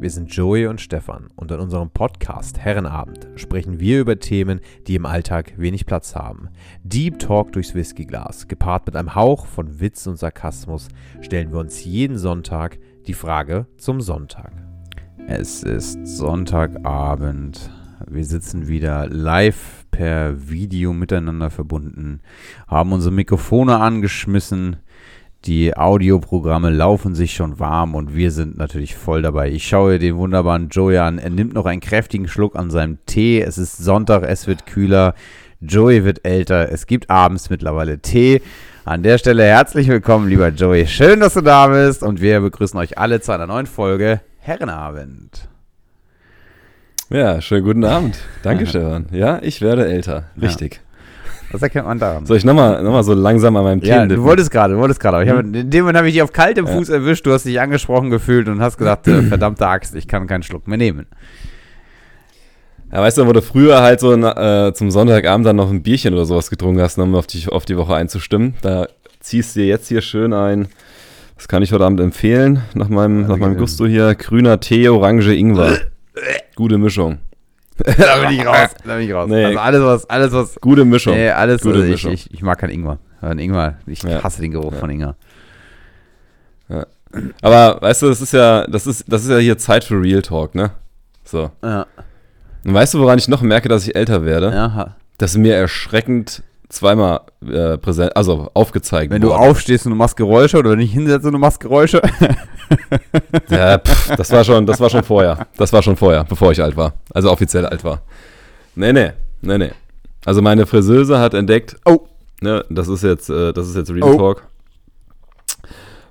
Wir sind Joey und Stefan und in unserem Podcast Herrenabend sprechen wir über Themen, die im Alltag wenig Platz haben. Deep Talk durchs Whiskyglas, gepaart mit einem Hauch von Witz und Sarkasmus, stellen wir uns jeden Sonntag die Frage zum Sonntag. Es ist Sonntagabend. Wir sitzen wieder live per Video miteinander verbunden, haben unsere Mikrofone angeschmissen die Audioprogramme laufen sich schon warm und wir sind natürlich voll dabei. Ich schaue den wunderbaren Joey an. Er nimmt noch einen kräftigen Schluck an seinem Tee. Es ist Sonntag, es wird kühler. Joey wird älter. Es gibt abends mittlerweile Tee. An der Stelle herzlich willkommen, lieber Joey. Schön, dass du da bist und wir begrüßen euch alle zu einer neuen Folge Herrenabend. Ja, schönen guten Abend. Danke, Stefan. Ja, ich werde älter. Richtig. Ja. Das erkennt man daran. Soll ich nochmal noch mal so langsam an meinem Thema Ja, du wolltest gerade, du wolltest gerade. Hm. in dem Moment habe ich dich auf kaltem Fuß ja. erwischt, du hast dich angesprochen gefühlt und hast gesagt, äh, verdammte Axt, ich kann keinen Schluck mehr nehmen. Ja, weißt du, wo du früher halt so äh, zum Sonntagabend dann noch ein Bierchen oder sowas getrunken hast, um auf die, auf die Woche einzustimmen. Da ziehst du dir jetzt hier schön ein, das kann ich heute Abend empfehlen, nach meinem, nach meinem Gusto hier, grüner Tee, Orange, Ingwer. Gute Mischung. da bin ich raus. Da bin ich raus. Nee. Also alles was, alles was. Gute Mischung. Nee, alles, Gute also Mischung. Ich, ich, ich, mag keinen Ingwer. Ingwer, ich ja. hasse den Geruch ja. von Ingwer. Ja. Aber weißt du, das ist ja, das ist, das ist ja hier Zeit für Real Talk, ne? So. Ja. Und weißt du, woran ich noch merke, dass ich älter werde? Ja. Dass mir erschreckend zweimal äh, präsent, also aufgezeigt Wenn worden. du aufstehst und du machst Geräusche oder nicht hinsetzt und du machst Geräusche. ja, pff, das war schon, das war schon vorher. Das war schon vorher, bevor ich alt war. Also offiziell alt war. Nee, nee, nee, nee. Also meine Friseuse hat entdeckt, oh, ne, das ist jetzt, äh, das ist jetzt Real oh. Talk.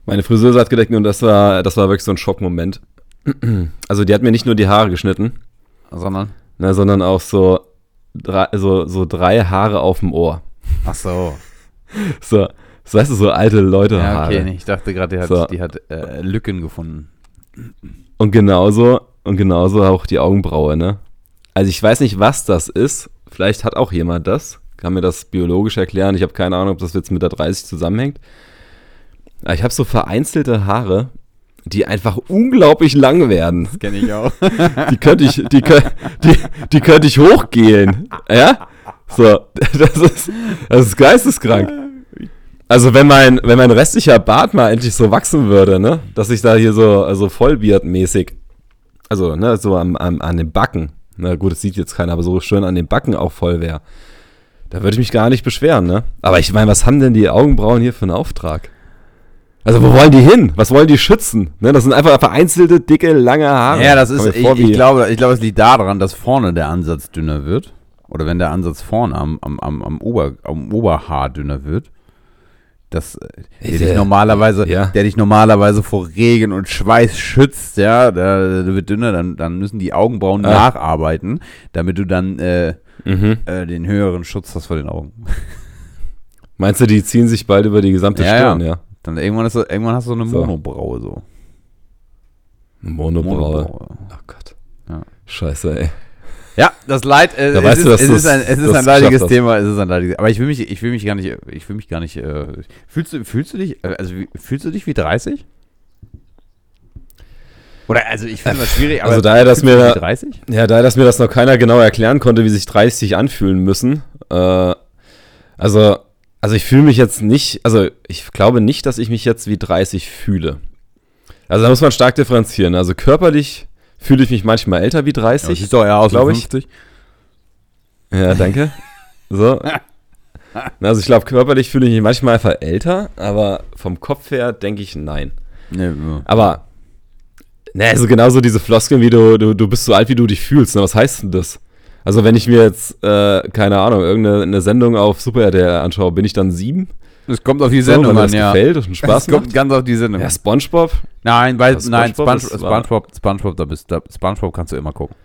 Meine Friseuse hat gedeckt und das war, das war wirklich so ein Schockmoment. Also die hat mir nicht nur die Haare geschnitten, sondern, ne, sondern auch so drei, so, so drei Haare auf dem Ohr. Ach so. So, so weißt du, so alte Leute Ja, okay, nee, ich dachte gerade, die hat, so. die hat äh, Lücken gefunden. Und genauso, und genauso auch die Augenbraue, ne? Also ich weiß nicht, was das ist. Vielleicht hat auch jemand das. Kann mir das biologisch erklären. Ich habe keine Ahnung, ob das jetzt mit der 30 zusammenhängt. Aber ich habe so vereinzelte Haare, die einfach unglaublich lang werden. Das kenne ich auch. Die könnte ich, die, die, die könnte ich hochgehen. Ja? So, das ist, das ist geisteskrank. Also wenn mein, wenn mein restlicher Bart mal endlich so wachsen würde, ne, dass ich da hier so, also Vollbeard-mäßig, also, ne, so am, am, an den Backen, na gut, das sieht jetzt keiner, aber so schön an den Backen auch voll wäre, da würde ich mich gar nicht beschweren, ne. Aber ich meine, was haben denn die Augenbrauen hier für einen Auftrag? Also wo wollen die hin? Was wollen die schützen? Ne, das sind einfach vereinzelte, dicke, lange Haare. Ja, das ist, ich, ich, glaube, ich glaube, es liegt daran, dass vorne der Ansatz dünner wird. Oder wenn der Ansatz vorne am, am, am, am, Ober, am Oberhaar dünner wird. Das, äh, der, dich normalerweise, ja. der dich normalerweise vor Regen und Schweiß schützt, ja, der, der wird dünner, dann, dann müssen die Augenbrauen ah. nacharbeiten, damit du dann äh, mhm. äh, den höheren Schutz hast vor den Augen. Meinst du, die ziehen sich bald über die gesamte ja, Stirn, ja? ja? Dann irgendwann, ist, irgendwann hast du so eine so. Monobraue so. Eine Monobraue. Monobraue. Oh Gott. Ja. Scheiße, ey. Ja, das Leid, äh, da es, ist, du, es, ist, ein, es ist ein leidiges Thema, es ist ein leidiges, aber ich will mich, ich will mich gar nicht, ich will mich gar nicht, äh, fühlst du, fühlst du dich, äh, also fühlst du dich wie 30? Oder, also ich finde das schwierig, aber also daher, dass mir, 30? Ja, daher, dass mir das noch keiner genau erklären konnte, wie sich 30 anfühlen müssen, äh, also, also ich fühle mich jetzt nicht, also ich glaube nicht, dass ich mich jetzt wie 30 fühle. Also da muss man stark differenzieren. Also körperlich fühle ich mich manchmal älter wie 30. Ja, sieht doch eher aus wie 50. Ja, danke. So. Also ich glaube, körperlich fühle ich mich manchmal einfach älter, aber vom Kopf her denke ich nein. Nee, ja. Aber, ne, also genauso diese Floskeln, wie du, du, du bist so alt, wie du dich fühlst. Ne? Was heißt denn das? Also wenn ich mir jetzt, äh, keine Ahnung, irgendeine Sendung auf Super RTL anschaue, bin ich dann sieben? Es kommt auf die Sendung so, an, ja. gefällt und Spaß Es kommt ganz auf die Sendung. Ja, Spongebob? Nein, weil, also nein, Spongebob, Spongebob, Spongebob, da bist, da, Spongebob kannst du immer gucken.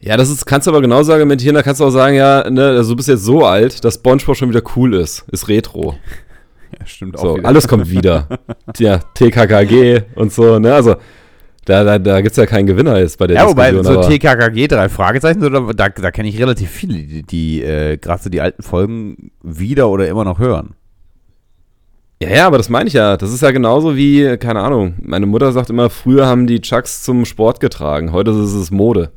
Ja, das ist, kannst du aber genauso argumentieren, da kannst du auch sagen, ja, ne, also du bist jetzt so alt, dass Spongebob schon wieder cool ist, ist Retro. Ja, stimmt auch. So, wieder. alles kommt wieder. ja, TKKG und so, ne, also da, da, da gibt es ja keinen Gewinner jetzt bei der ja, Diskussion. Ja, wobei so TKKG, drei Fragezeichen, da, da, da kenne ich relativ viele, die, die äh, gerade so die alten Folgen wieder oder immer noch hören. Ja, ja, aber das meine ich ja. Das ist ja genauso wie, keine Ahnung, meine Mutter sagt immer, früher haben die Chucks zum Sport getragen, heute ist es Mode.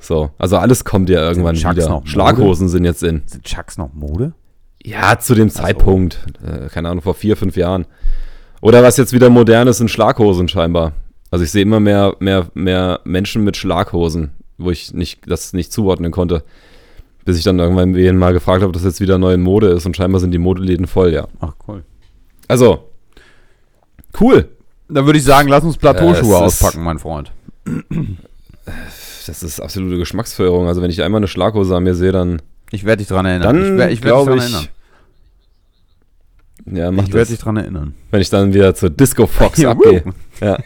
So, also alles kommt ja irgendwann Chucks wieder. noch Mode? Schlaghosen sind jetzt in. Sind Chucks noch Mode? Ja, zu dem Zeitpunkt, äh, keine Ahnung, vor vier, fünf Jahren. Oder was jetzt wieder modern ist, sind Schlaghosen scheinbar. Also ich sehe immer mehr, mehr, mehr Menschen mit Schlaghosen, wo ich nicht, das nicht zuordnen konnte. Bis ich dann irgendwann mal gefragt habe, ob das jetzt wieder neue Mode ist und scheinbar sind die Modeläden voll, ja. Ach, cool. Also, cool. Dann würde ich sagen, lass uns Plateauschuhe Ja, auspacken, mein Freund. Das ist absolute Geschmacksverirrung. Also wenn ich einmal eine Schlaghose an mir sehe, dann, Ich werde dich dran erinnern. dann ich werd- ich werd glaube dich dran ich, erinnern. ja, mach Ich werde dich dran erinnern. Wenn ich dann wieder zur Disco Fox abgehe. Ja.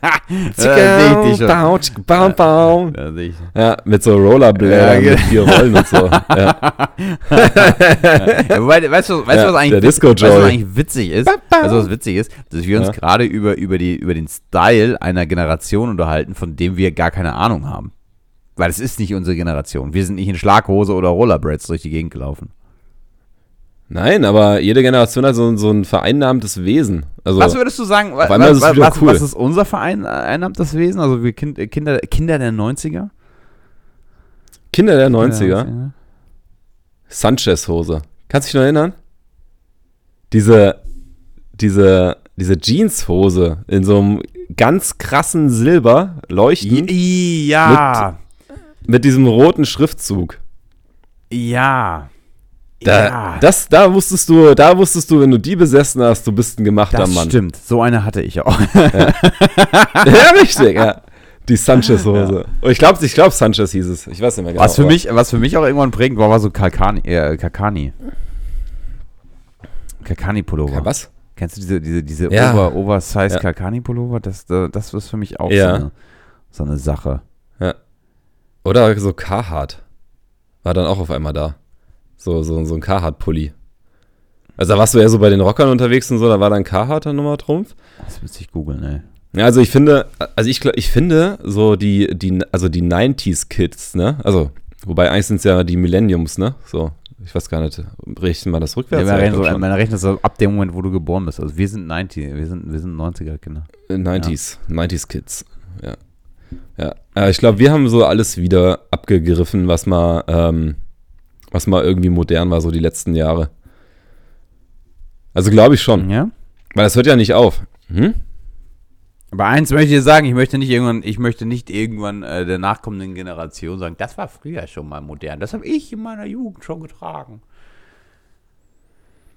Da sehe ich dich schon. Bau, tschik, bau, bau. Da sehe ich. Ja, mit so Rollerblädern Ja, mit vier Rollen und so. Ja. Ja, wobei, weißt du, weißt Ja, du, was eigentlich, weißt, was eigentlich witzig ist? Weißt du, was witzig ist? Dass wir uns gerade über, über, die, über den Style einer Generation unterhalten, von dem wir gar keine Ahnung haben. Weil es ist nicht unsere Generation. Wir sind nicht in Schlaghose oder Rollerblades durch die Gegend gelaufen. Nein, aber jede Generation hat so, so ein vereinnahmtes Wesen. Also, Was würdest du sagen, wa- was, ist was, cool. was ist unser Verein einnahmtes Wesen? Also wir kind, äh, Kinder, Kinder der 90er? Kinder der Ja, 90er, Sanchez-Hose. Kannst du dich noch erinnern? Diese, diese, diese Jeans-Hose in so einem ganz krassen Silber leuchten Ja, mit diesem roten Schriftzug. ja. Da, ja. das, da wusstest du, da wusstest du, wenn du die besessen hast, du bist ein gemachter das Mann. stimmt. So eine hatte ich auch. ja, richtig, ja. Die Sanchez-Hose. Und Ich glaube, ich glaub, Sanchez hieß es. Ich weiß nicht mehr genau. Was für aber- mich, was für mich auch irgendwann prägend war, war so Kalkani, äh, Kakani. Kakani-Pullover. Ja, was? Kennst du diese, diese, diese Ja. Over, Oversize Ja. Kalkani-Pullover? Das, das ist für mich auch Ja. so, eine, so eine Sache. Oder so Carhartt. War dann auch auf einmal da. So, so, so ein Carhartt-Pulli. Also da warst du ja so bei den Rockern unterwegs und so, da war dann Carhartt dann Nummer Trumpf. Das müsste ich googeln, ey. Ja, also ich finde, also ich, ich finde so die, die, also die 90s-Kids, ne? Also, wobei eigentlich sind es ja die Millenniums, ne? So, ich weiß gar nicht, rechnen wir das Ja, rückwärts? man, Ja, rechnet so, glaub man rechnet so ab dem Moment, wo du geboren bist. Also wir sind 90, wir sind, wir sind 90er-Kinder. schon. 90s, 90s-Kids, ja. Ja, äh, ich glaube, wir haben so alles wieder abgegriffen, was mal, ähm, was mal irgendwie modern war, so die letzten Jahre. Also glaube ich schon, Ja? weil das hört ja nicht auf. Hm? Aber eins möchte ich sagen, ich möchte nicht irgendwann, ich möchte nicht irgendwann äh, der nachkommenden Generation sagen, das war früher schon mal modern. Das habe ich in meiner Jugend schon getragen.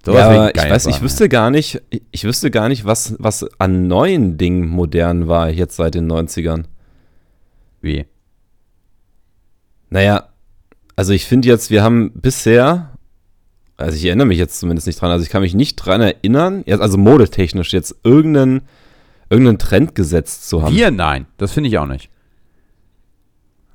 Sowas ja, ich weiß, ich sagen, wüsste gar nicht, ich, ich wüsste gar nicht, was, was an neuen Dingen modern war jetzt seit den 90ern. Wie? Naja, also ich finde jetzt, wir haben bisher, also ich erinnere mich jetzt zumindest nicht dran, also ich kann mich nicht dran erinnern, jetzt, also modetechnisch jetzt irgendeinen, irgendeinen Trend gesetzt zu haben. Wir? Nein, das finde ich auch nicht.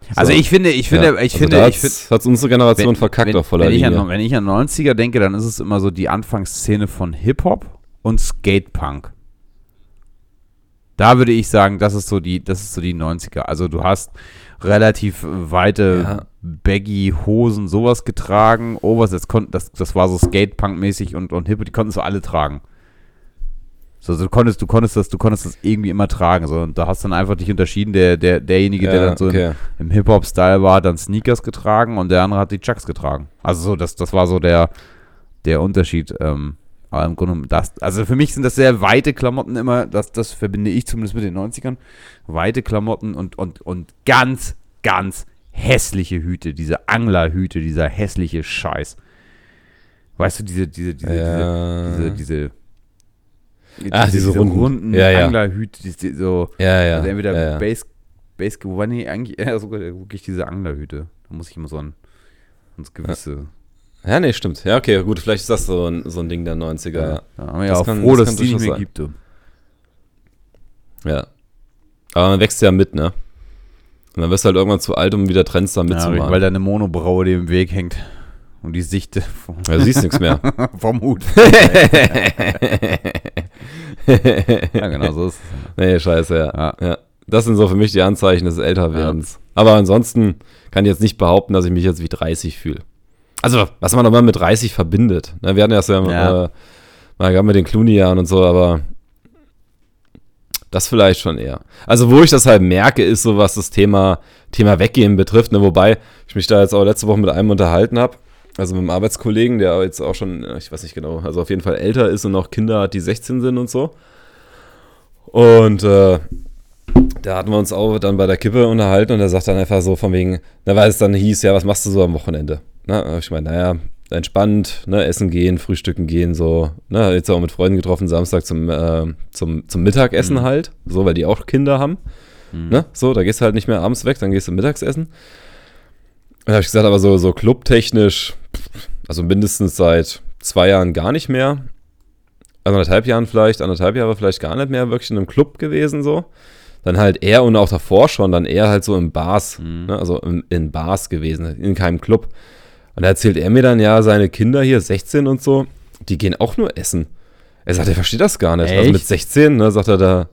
So. Also ich finde, ich finde, Ja, ich also finde, da ich finde, hat's unsere Generation verkackt wenn, auf voller wenn ich, Linie. an, wenn ich an 90er denke, dann ist es immer so die Anfangsszene von Hip-Hop und Skatepunk. Da würde ich sagen, das ist so die, das ist so die 90er. Also du hast relativ weite Ja. Baggy Hosen, sowas getragen. Overs, das, kon, das, das war so Skatepunk-mäßig und, und Hip, die konnten so alle tragen. So, also du konntest, du konntest das, du konntest das irgendwie immer tragen. So, und da hast dann einfach dich unterschieden, der, der, derjenige, der Ja, dann so okay. im Hip-Hop-Style war, hat dann Sneakers getragen und der andere hat die Chucks getragen. Also so, das, das war so der, der Unterschied. Ähm, aber im Grunde, das, also für mich sind das sehr weite Klamotten immer, das, das verbinde ich zumindest mit den 90ern. Weite Klamotten und, und, und ganz, ganz hässliche Hüte, diese Anglerhüte, dieser hässliche Scheiß. Weißt du, diese, diese, diese, Ja. diese, diese, diese, Ach, diese runden. Ja, ja. Anglerhüte, die, so, Ja, ja. also entweder ja, ja. Base, Base, nee, eigentlich eher sogar wirklich diese Anglerhüte. Da muss ich immer so an, ans gewisse. ja, nee, stimmt. Ja, okay, gut, vielleicht ist das so ein, so ein Ding der 90er. Ja. Wir ja Das auch kann- froh, das dass es die nicht mehr sein. gibt. Ja. Aber man wächst ja mit, ne? Und dann wirst du halt irgendwann zu alt, um wieder Trends da Ja, mitzumachen. weil da eine Monobraue dir im Weg hängt. Und die Sichte vom, Ja, du siehst nichts mehr. vom Hut. Ja, genau so ist es. nee, scheiße, ja. Ja. ja. Das sind so für mich die Anzeichen des Älterwerdens. Aber ansonsten kann ich jetzt nicht behaupten, dass ich mich jetzt wie 30 fühle. Also, was man aber mit 30 verbindet. Ne, wir hatten das ja, Ja. Äh, Mal gerade mit den Clooney-Jahren und so, aber das vielleicht schon eher. Also, wo ich das halt merke, ist so, was das Thema, Thema Weggehen betrifft, ne? wobei ich mich da jetzt auch letzte Woche mit einem unterhalten habe, also mit einem Arbeitskollegen, der jetzt auch schon, ich weiß nicht genau, also auf jeden Fall älter ist und noch Kinder hat, die 16 sind und so. Und äh, da hatten wir uns auch dann bei der Kippe unterhalten und er sagt dann einfach so von wegen, na, weil es dann hieß, ja, was machst du so am Wochenende? Na, ich meine, naja, entspannt, ne, essen gehen, frühstücken gehen, so, ne, jetzt auch mit Freunden getroffen, Samstag zum, äh, zum, zum Mittagessen mhm. halt, so, weil die auch Kinder haben, mhm. ne, so, da gehst du halt nicht mehr abends weg, dann gehst du Mittagsessen. Da habe ich gesagt, aber so, so clubtechnisch, also mindestens seit zwei Jahren gar nicht mehr, anderthalb Jahren vielleicht, anderthalb Jahre vielleicht gar nicht mehr wirklich in einem Club gewesen, so. Dann halt er und auch davor schon, dann eher halt so im Bars, mhm. ne, also in, in Bars gewesen, in keinem Club. Und da erzählt er mir dann, ja, seine Kinder hier, 16 und so, die gehen auch nur essen. Er sagt, er versteht das gar nicht. Echt? Also mit 16, ne, sagt er da,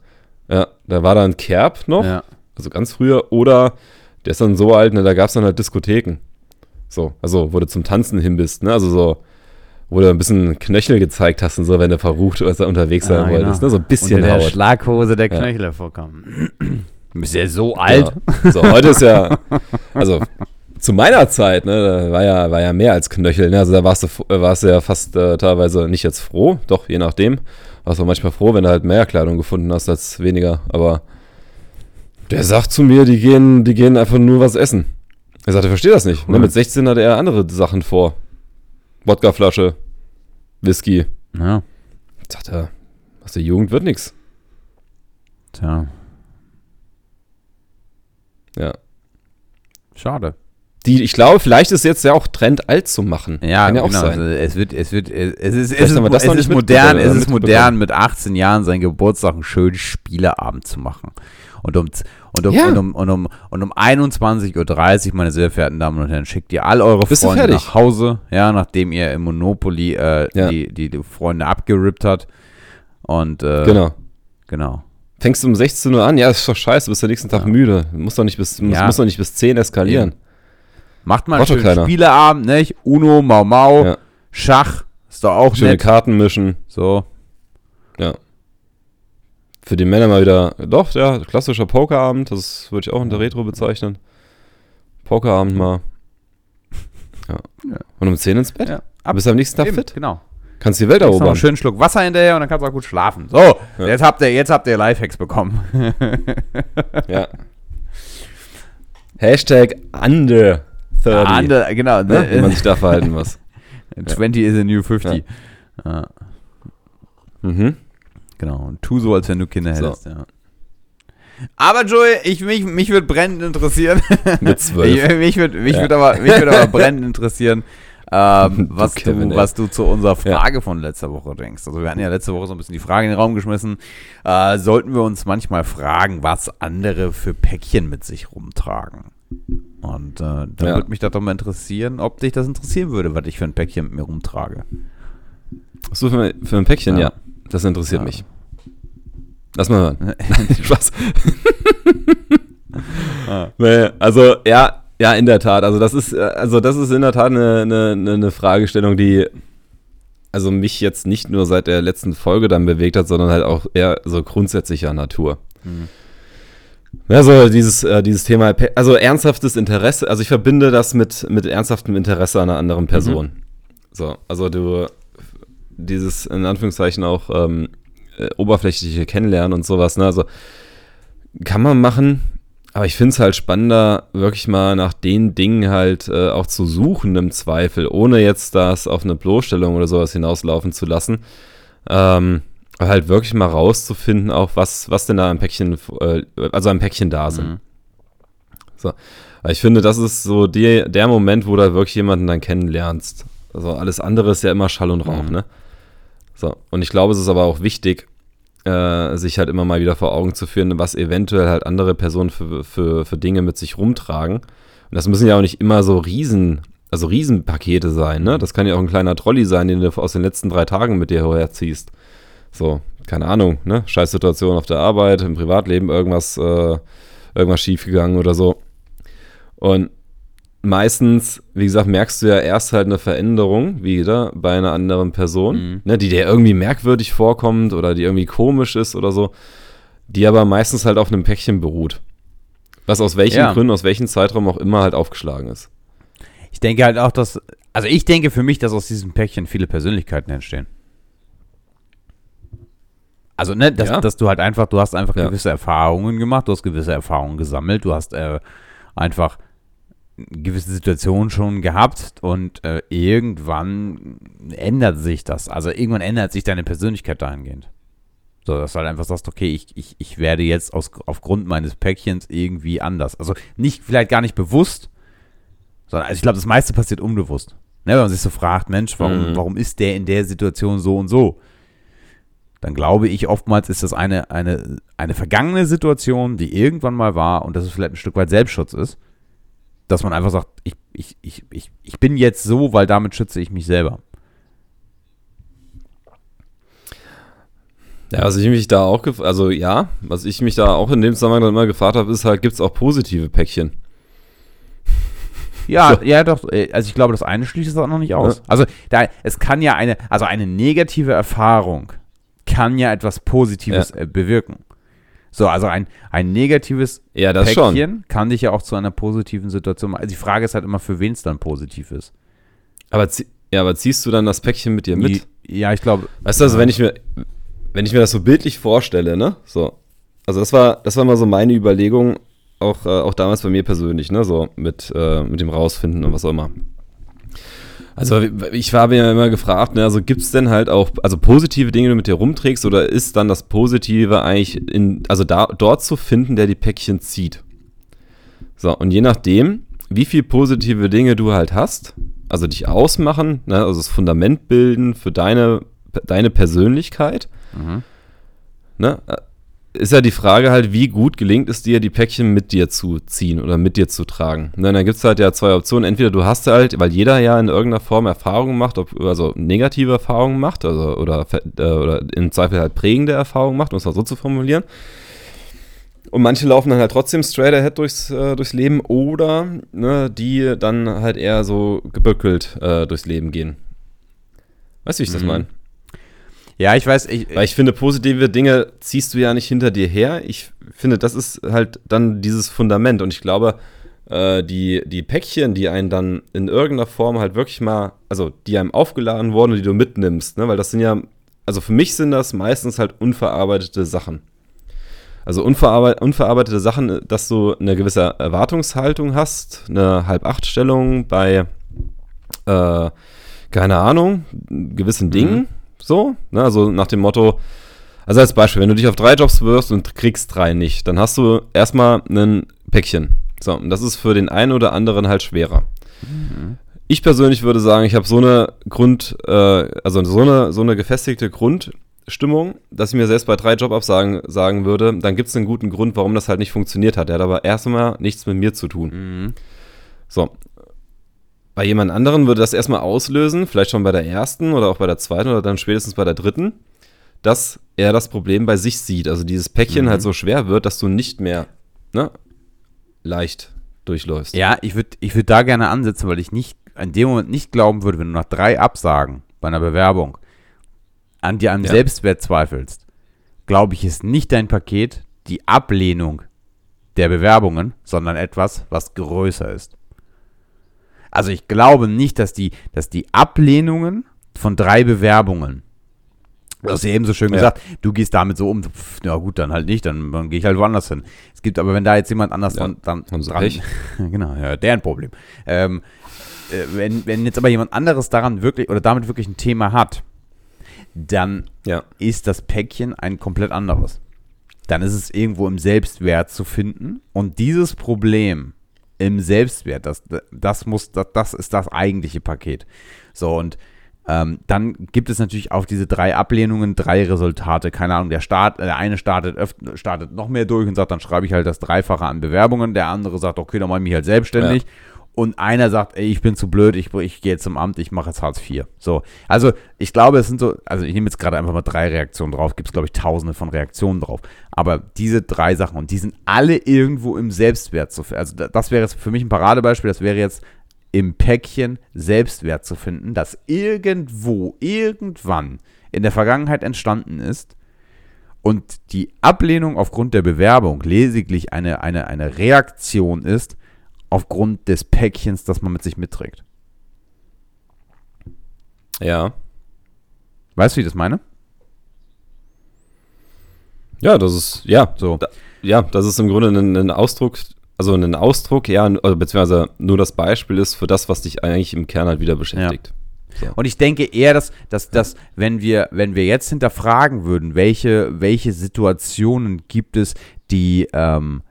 ja, da war da ein Kerb noch, ja. also ganz früher, oder der ist dann so alt, ne, da gab es dann halt Diskotheken. So, also wo du zum Tanzen hin bist, ne, also so, wo du ein bisschen Knöchel gezeigt hast und so, wenn du verrucht oder unterwegs sein ah, wolltest, genau. ne, so ein bisschen Unter der Haut. Schlaghose der Knöchel ja. hervorkommen. Du bist ja so alt. Ja. So, heute ist ja, also zu meiner Zeit, ne, da war ja, war ja mehr als Knöchel. Ne? Also da warst du, äh, warst du ja fast äh, teilweise nicht jetzt froh, doch, je nachdem. Warst du manchmal froh, wenn du halt mehr Kleidung gefunden hast als weniger. Aber der sagt zu mir, die gehen, die gehen einfach nur was essen. Er sagt, er versteht das nicht. Ne? Mit 16 hatte er andere Sachen vor. Wodkaflasche, Whisky. Ja. Sagt er, aus der Jugend wird nichts. Tja. Ja. Schade die, ich glaube, vielleicht ist jetzt ja auch Trend, alt zu machen. Ja, Kann ja genau. auch sein. Also es wird, es wird, es ist, es ist, es ist modern, es ist modern, mit 18 Jahren seinen Geburtstag einen schönen Spieleabend zu machen. Und um, und um, ja. und um, und um, und um 21.30 Uhr, meine sehr verehrten Damen und Herren, schickt ihr all eure Bist Freunde nach Hause, ja, nachdem ihr im Monopoly äh, ja. die, die, die, Freunde abgerippt hat. Und, äh, genau. Genau. Fängst du um 16 Uhr an? Ja, ist doch scheiße, bist du nächsten Tag ja. müde. Muss doch nicht bis, muss, muss doch nicht bis 10 eskalieren. Macht mal einen schönen Spieleabend, nicht? Uno, Mau Mau, ja. Schach, ist doch auch Schöne nett. Karten mischen. So. Ja. Für die Männer mal wieder, doch, ja, klassischer Pokerabend, das würde ich auch unter Retro bezeichnen. Pokerabend mal. Ja. ja. Und um 10 ins Bett? Ja. Ab Bist du am nächsten Tag Eben, fit? Genau. Kannst die Welt erobern. Noch einen schönen Schluck Wasser hinterher und dann kannst du auch gut schlafen. So, ja. jetzt habt ihr, jetzt habt ihr Lifehacks bekommen. ja. Hashtag under 30. Ah, andere, genau. Ne? Wie man sich da verhalten muss. 20 is a new 50. Ja. Mhm. Genau. Und tu so, als wenn du Kinder so. hättest, ja. Aber Joey, ich, mich, mich würde brennend interessieren. Mit zwölf. Ich, mich würde mich ja. würd aber, würd aber brennend interessieren, ähm, was, du, Kevin, du was du zu unserer Frage ja. von letzter Woche denkst. Also wir hatten ja letzte Woche so ein bisschen die Frage in den Raum geschmissen. Äh, sollten wir uns manchmal fragen, was andere für Päckchen mit sich rumtragen? Und äh, da ja. würde mich das doch mal interessieren, ob dich das interessieren würde, was ich für ein Päckchen mit mir rumtrage. So für, für ein Päckchen, ja. ja. Das interessiert ja. mich. Lass mal hören. Spaß. ah. also, ja, ja, in der Tat. Also, das ist, äh, also das ist in der Tat eine, eine, eine Fragestellung, die also mich jetzt nicht nur seit der letzten Folge dann bewegt hat, sondern halt auch eher so grundsätzlicher Natur. Mhm. Ja, so dieses, äh, dieses Thema, also ernsthaftes Interesse, also ich verbinde das mit, mit ernsthaftem Interesse an einer anderen Person. Mhm. So, also du, dieses in Anführungszeichen auch ähm, äh, oberflächliche Kennenlernen und sowas, ne, also kann man machen, aber ich finde es halt spannender, wirklich mal nach den Dingen halt äh, auch zu suchen im Zweifel, ohne jetzt das auf eine Bloßstellung oder sowas hinauslaufen zu lassen. Ähm, halt wirklich mal rauszufinden, auch was, was denn da ein Päckchen, äh, also ein Päckchen da sind. Mhm. So. Ich finde, das ist so die, der Moment, wo du wirklich jemanden dann kennenlernst. Also alles andere ist ja immer Schall und Rauch, mhm. ne? So. Und ich glaube, es ist aber auch wichtig, äh, sich halt immer mal wieder vor Augen zu führen, was eventuell halt andere Personen für, für, für Dinge mit sich rumtragen. Und das müssen ja auch nicht immer so riesen, also Riesenpakete sein, ne? Das kann ja auch ein kleiner Trolley sein, den du aus den letzten drei Tagen mit dir herziehst. So, keine Ahnung, ne? Scheißsituation auf der Arbeit, im Privatleben irgendwas, äh, irgendwas schiefgegangen oder so. Und meistens, wie gesagt, merkst du ja erst halt eine Veränderung wieder bei einer anderen Person, Mhm. ne, die dir irgendwie merkwürdig vorkommt oder die irgendwie komisch ist oder so, die aber meistens halt auf einem Päckchen beruht. Was aus welchen Ja. Gründen, aus welchem Zeitraum auch immer halt aufgeschlagen ist. Ich denke halt auch, dass, also ich denke für mich, dass aus diesem Päckchen viele Persönlichkeiten entstehen. Also, ne, dass, Ja. dass du halt einfach, du hast einfach Ja. gewisse Erfahrungen gemacht, du hast gewisse Erfahrungen gesammelt, du hast äh, einfach gewisse Situationen schon gehabt und äh, irgendwann ändert sich das. Also irgendwann ändert sich deine Persönlichkeit dahingehend. So, dass du halt einfach sagst, okay, ich, ich, ich werde jetzt aus, aufgrund meines Päckchens irgendwie anders. Also nicht, vielleicht gar nicht bewusst, sondern also ich glaube, das meiste passiert unbewusst. Ne, wenn man sich so fragt, Mensch, warum, Mhm. warum ist der in der Situation so und so? Dann glaube ich, oftmals ist das eine, eine, eine vergangene Situation, die irgendwann mal war und dass es vielleicht ein Stück weit Selbstschutz ist. Dass man einfach sagt, ich, ich, ich, ich, ich bin jetzt so, weil damit schütze ich mich selber. Ja, was ich mich da auch, also ja, was ich mich da auch in dem Zusammenhang dann immer gefragt habe, ist halt, gibt es auch positive Päckchen? Ja, So. ja, doch. äh, Also ich glaube, das eine schließt es auch noch nicht aus. Ja. Also da, es kann ja eine, also eine negative Erfahrung kann ja etwas Positives äh, bewirken. So, also ein, ein negatives Ja, das schon. Päckchen kann dich ja auch zu einer positiven Situation machen. Also die Frage ist halt immer, für wen es dann positiv ist. Aber, ja, aber ziehst du dann das Päckchen mit dir mit? Ja, ich glaube. Weißt du, also wenn ich mir, wenn ich mir das so bildlich vorstelle, ne, so, also das war, das war mal so meine Überlegung, auch, äh, auch damals bei mir persönlich, ne, so mit, äh, mit dem Rausfinden und was auch immer. Also ich habe mir immer gefragt, ne, also gibt es denn halt auch, also positive Dinge, die du mit dir rumträgst, oder ist dann das Positive eigentlich in, also da, dort zu finden, der die Päckchen zieht? So, und je nachdem, wie viel positive Dinge du halt hast, also dich ausmachen, ne, also das Fundament bilden für deine, deine Persönlichkeit, Mhm. ne, ist ja die Frage halt, wie gut gelingt es dir, die Päckchen mit dir zu ziehen oder mit dir zu tragen. Ne, dann gibt es halt ja zwei Optionen. Entweder du hast halt, weil jeder ja in irgendeiner Form Erfahrungen macht, ob, also negative Erfahrungen macht, also oder, äh, oder im Zweifel halt prägende Erfahrungen macht, um es mal so zu formulieren. Und manche laufen dann halt trotzdem straight ahead durchs, äh, durchs Leben oder ne, die dann halt eher so geböckelt äh, durchs Leben gehen. Weißt du, wie ich das Mhm. meine? Ja, ich weiß, ich, Weil ich finde, positive Dinge ziehst du ja nicht hinter dir her. Ich finde, das ist halt dann dieses Fundament. Und ich glaube, äh, die, die Päckchen, die einen dann in irgendeiner Form halt wirklich mal, also die einem aufgeladen wurden und die du mitnimmst, ne? weil das sind ja, also für mich sind das meistens halt unverarbeitete Sachen. Also unverarbeit unverarbeitete Sachen, dass du eine gewisse Erwartungshaltung hast, eine Halb-Acht-Stellung bei, äh, keine Ahnung, gewissen Dingen, so, ne? also nach dem Motto, also als Beispiel, wenn du dich auf drei Jobs wirst und kriegst drei nicht, dann hast du erstmal ein Päckchen. So, und das ist für den einen oder anderen halt schwerer. Ich persönlich würde sagen, ich habe so eine Grund, äh, also so eine, so eine gefestigte Grundstimmung, dass ich mir selbst bei drei Jobabsagen sagen würde, dann gibt es einen guten Grund, warum das halt nicht funktioniert hat. Der hat aber erstmal nichts mit mir zu tun. Mhm. So. Bei jemand anderen würde das erstmal auslösen, vielleicht schon bei der ersten oder auch bei der zweiten oder dann spätestens bei der dritten, dass er das Problem bei sich sieht. Also dieses Päckchen Mhm. halt so schwer wird, dass du nicht mehr ne, leicht durchläufst. Ja, ich würde ich würd da gerne ansetzen, weil ich nicht in dem Moment nicht glauben würde, wenn du nach drei Absagen bei einer Bewerbung an dir am Ja. Selbstwert zweifelst, glaube ich, ist nicht dein Paket die Ablehnung der Bewerbungen, sondern etwas, was größer ist. Also ich glaube nicht, dass die, dass die Ablehnungen von drei Bewerbungen, du hast ja eben so schön Ja. gesagt, du gehst damit so um, pff, ja gut, dann halt nicht, dann, dann gehe ich halt woanders hin. Es gibt aber, wenn da jetzt jemand anders Ja, dran, sie dran genau, ja, deren Problem. Ähm, äh, wenn, wenn jetzt aber jemand anderes daran wirklich oder damit wirklich ein Thema hat, dann Ja. ist das Päckchen ein komplett anderes. Dann ist es irgendwo im Selbstwert zu finden und dieses Problem im Selbstwert, das, das muss, das, das ist das eigentliche Paket. So und ähm, dann gibt es natürlich auf diese drei Ablehnungen drei Resultate. Keine Ahnung, der, Start, der eine startet, öf- startet noch mehr durch und sagt, dann schreibe ich halt das Dreifache an Bewerbungen. Der andere sagt, okay, dann mache ich mich halt selbstständig. Und einer sagt, ey, ich bin zu blöd, ich, ich gehe jetzt zum Amt, ich mache jetzt Hartz IV. So, also ich glaube, es sind so, also ich nehme jetzt gerade einfach mal drei Reaktionen drauf, gibt es glaube ich tausende von Reaktionen drauf, aber diese drei Sachen und die sind alle irgendwo im Selbstwert zu finden. Also das wäre jetzt für mich ein Paradebeispiel, das wäre jetzt im Päckchen Selbstwert zu finden, das irgendwo, irgendwann in der Vergangenheit entstanden ist und die Ablehnung aufgrund der Bewerbung lediglich eine, eine, eine Reaktion ist, aufgrund des Päckchens, das man mit sich mitträgt. Ja. Weißt du, wie ich das meine? Ja, das ist, ja, so. Da, ja, das ist im Grunde ein, ein, Ausdruck, also ein Ausdruck, ja, beziehungsweise nur das Beispiel ist für das, was dich eigentlich im Kern halt wieder beschäftigt. Ja. So. Und ich denke eher, dass, dass, dass wenn, wir, wenn wir jetzt hinterfragen würden, welche, welche Situationen gibt es, die, ähm,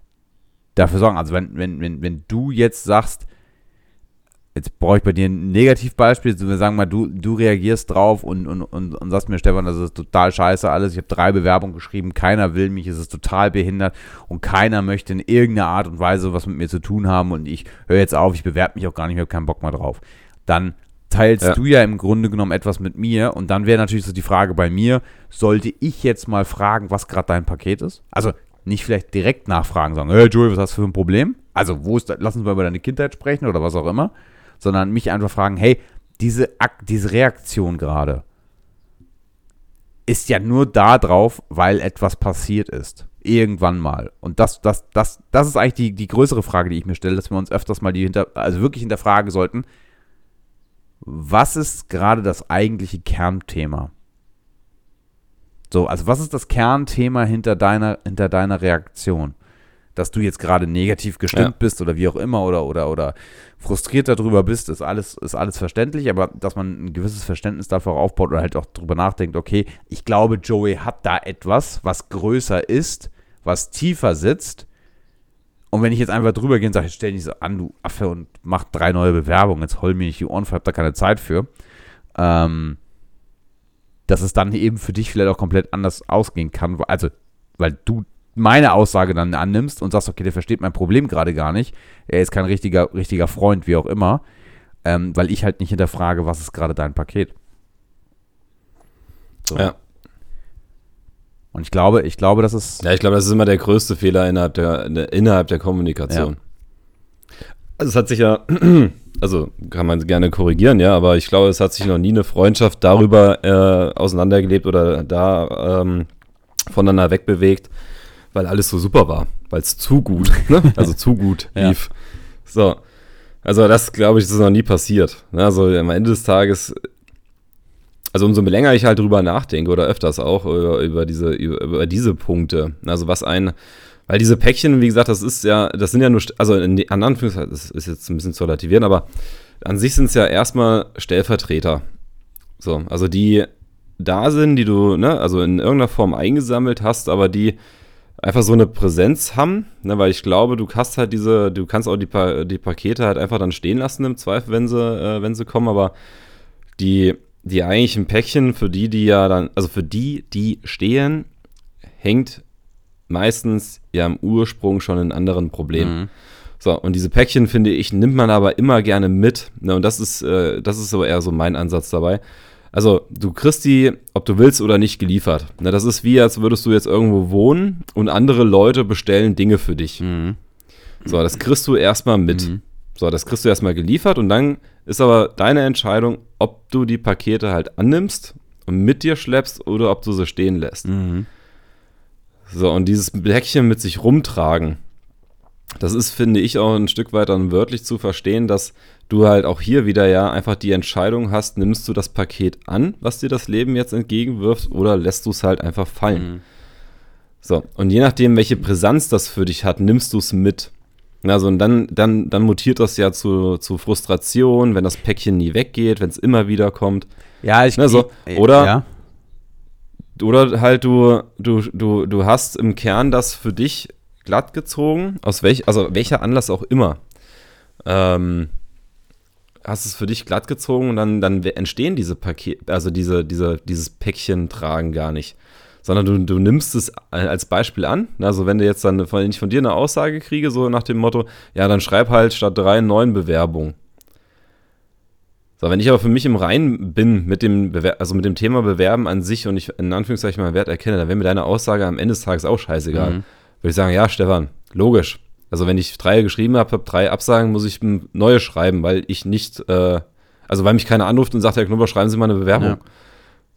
dafür sorgen. Also wenn, wenn, wenn, wenn du jetzt sagst, jetzt brauche ich bei dir ein Negativbeispiel, wir sagen mal, du, du reagierst drauf und, und, und, und sagst mir, Stefan, das ist total scheiße alles, ich habe drei Bewerbungen geschrieben, keiner will mich, es ist total behindert und keiner möchte in irgendeiner Art und Weise was mit mir zu tun haben und ich höre jetzt auf, ich bewerbe mich auch gar nicht, ich habe keinen Bock mehr drauf. Dann teilst ja. du ja im Grunde genommen etwas mit mir und dann wäre natürlich so die Frage bei mir, sollte ich jetzt mal fragen, was gerade dein Paket ist? Also nicht vielleicht direkt nachfragen, sagen, hey Joey, was hast du für ein Problem? Also, wo ist, da, lass uns mal über deine Kindheit sprechen oder was auch immer, sondern mich einfach fragen, hey, diese, diese Reaktion gerade ist ja nur da drauf, weil etwas passiert ist. Irgendwann mal. Und das, das, das, das ist eigentlich die, die größere Frage, die ich mir stelle, dass wir uns öfters mal die hinter, also wirklich hinterfragen sollten. Was ist gerade das eigentliche Kernthema? So, also was ist das Kernthema hinter deiner, hinter deiner Reaktion? Dass du jetzt gerade negativ gestimmt ja. bist oder wie auch immer oder, oder, oder frustriert darüber bist, ist alles, ist alles verständlich, aber dass man ein gewisses Verständnis dafür aufbaut oder halt auch darüber nachdenkt, okay, ich glaube, Joey hat da etwas, was größer ist, was tiefer sitzt. Und wenn ich jetzt einfach drüber gehe und sage, stell dich so an, du Affe, und mach drei neue Bewerbungen, jetzt hol mir nicht die Ohren, ich habe da keine Zeit für. Ähm, dass es dann eben für dich vielleicht auch komplett anders ausgehen kann. Also, weil du meine Aussage dann annimmst und sagst, okay, der versteht mein Problem gerade gar nicht. Er ist kein richtiger, richtiger Freund, wie auch immer. Ähm, weil ich halt nicht hinterfrage, was ist gerade dein Paket. So. Ja. Und ich glaube, ich glaube, das ist. Ja, ich glaube, das ist immer der größte Fehler innerhalb der, innerhalb der Kommunikation. Ja. Also es hat sich ja also kann man gerne korrigieren, ja, aber ich glaube, es hat sich noch nie eine Freundschaft darüber äh, auseinandergelebt oder da ähm, voneinander wegbewegt, weil alles so super war, weil es zu gut, ne? also zu gut lief. Ja. So, also das glaube ich, ist noch nie passiert. Ne? Also am Ende des Tages, also umso länger ich halt drüber nachdenke oder öfters auch über, über diese, über, über diese Punkte, also was ein weil diese Päckchen, wie gesagt, das ist ja, das sind ja nur, also in an Anführungszeichen, das ist jetzt ein bisschen zu relativieren, aber an sich sind es ja erstmal Stellvertreter. So, also die da sind, die du, ne, also in irgendeiner Form eingesammelt hast, aber die einfach so eine Präsenz haben, ne, weil ich glaube, du hast halt diese, du kannst auch die, pa die Pakete halt einfach dann stehen lassen im Zweifel, wenn sie, äh, wenn sie kommen, aber die, die eigentlichen Päckchen, für die, die ja dann, also für die, die stehen, hängt meistens ja im Ursprung schon ein anderen Problem. Mhm. So, und diese Päckchen, finde ich, nimmt man aber immer gerne mit. Ne, und das ist, äh, das ist so eher so mein Ansatz dabei. Also, du kriegst die, ob du willst oder nicht, geliefert. Ne, das ist wie, als würdest du jetzt irgendwo wohnen und andere Leute bestellen Dinge für dich. Mhm. So, das kriegst du erstmal mit. Mhm. So, das kriegst du erstmal geliefert und dann ist aber deine Entscheidung, ob du die Pakete halt annimmst und mit dir schleppst oder ob du sie stehen lässt. Mhm. So, und dieses Päckchen mit sich rumtragen, das ist, finde ich, auch ein Stück weit dann wörtlich zu verstehen, dass du halt auch hier wieder ja einfach die Entscheidung hast, nimmst du das Paket an, was dir das Leben jetzt entgegenwirft, oder lässt du es halt einfach fallen. Mhm. So, und je nachdem, welche Brisanz das für dich hat, nimmst du es mit. Also, und dann, dann, dann mutiert das ja zu, zu Frustration, wenn das Päckchen nie weggeht, wenn es immer wieder kommt. Ja, ich. Ne, so. Oder, ja. Oder halt du, du, du, du hast im Kern das für dich glatt gezogen, aus welch, also welcher Anlass auch immer. Ähm, hast es für dich glatt gezogen und dann, dann entstehen diese Pakete, also diese, diese, dieses Päckchen tragen gar nicht. sondern du, du nimmst es als Beispiel an. Also wenn du jetzt dann, wenn ich von dir eine Aussage kriege, so nach dem Motto, ja, dann schreib halt statt drei neun Bewerbungen. So, wenn ich aber für mich im Reinen bin mit dem, Bewer also mit dem Thema Bewerben an sich und ich in Anführungszeichen meinen Wert erkenne, dann wäre mir deine Aussage am Ende des Tages auch scheißegal. Mhm. Würde ich sagen, ja, Stefan, logisch. Also wenn ich drei geschrieben habe, habe drei Absagen, muss ich neue schreiben, weil ich nicht, äh, also weil mich keiner anruft und sagt, Herr Knubber, schreiben Sie mal eine Bewerbung ja.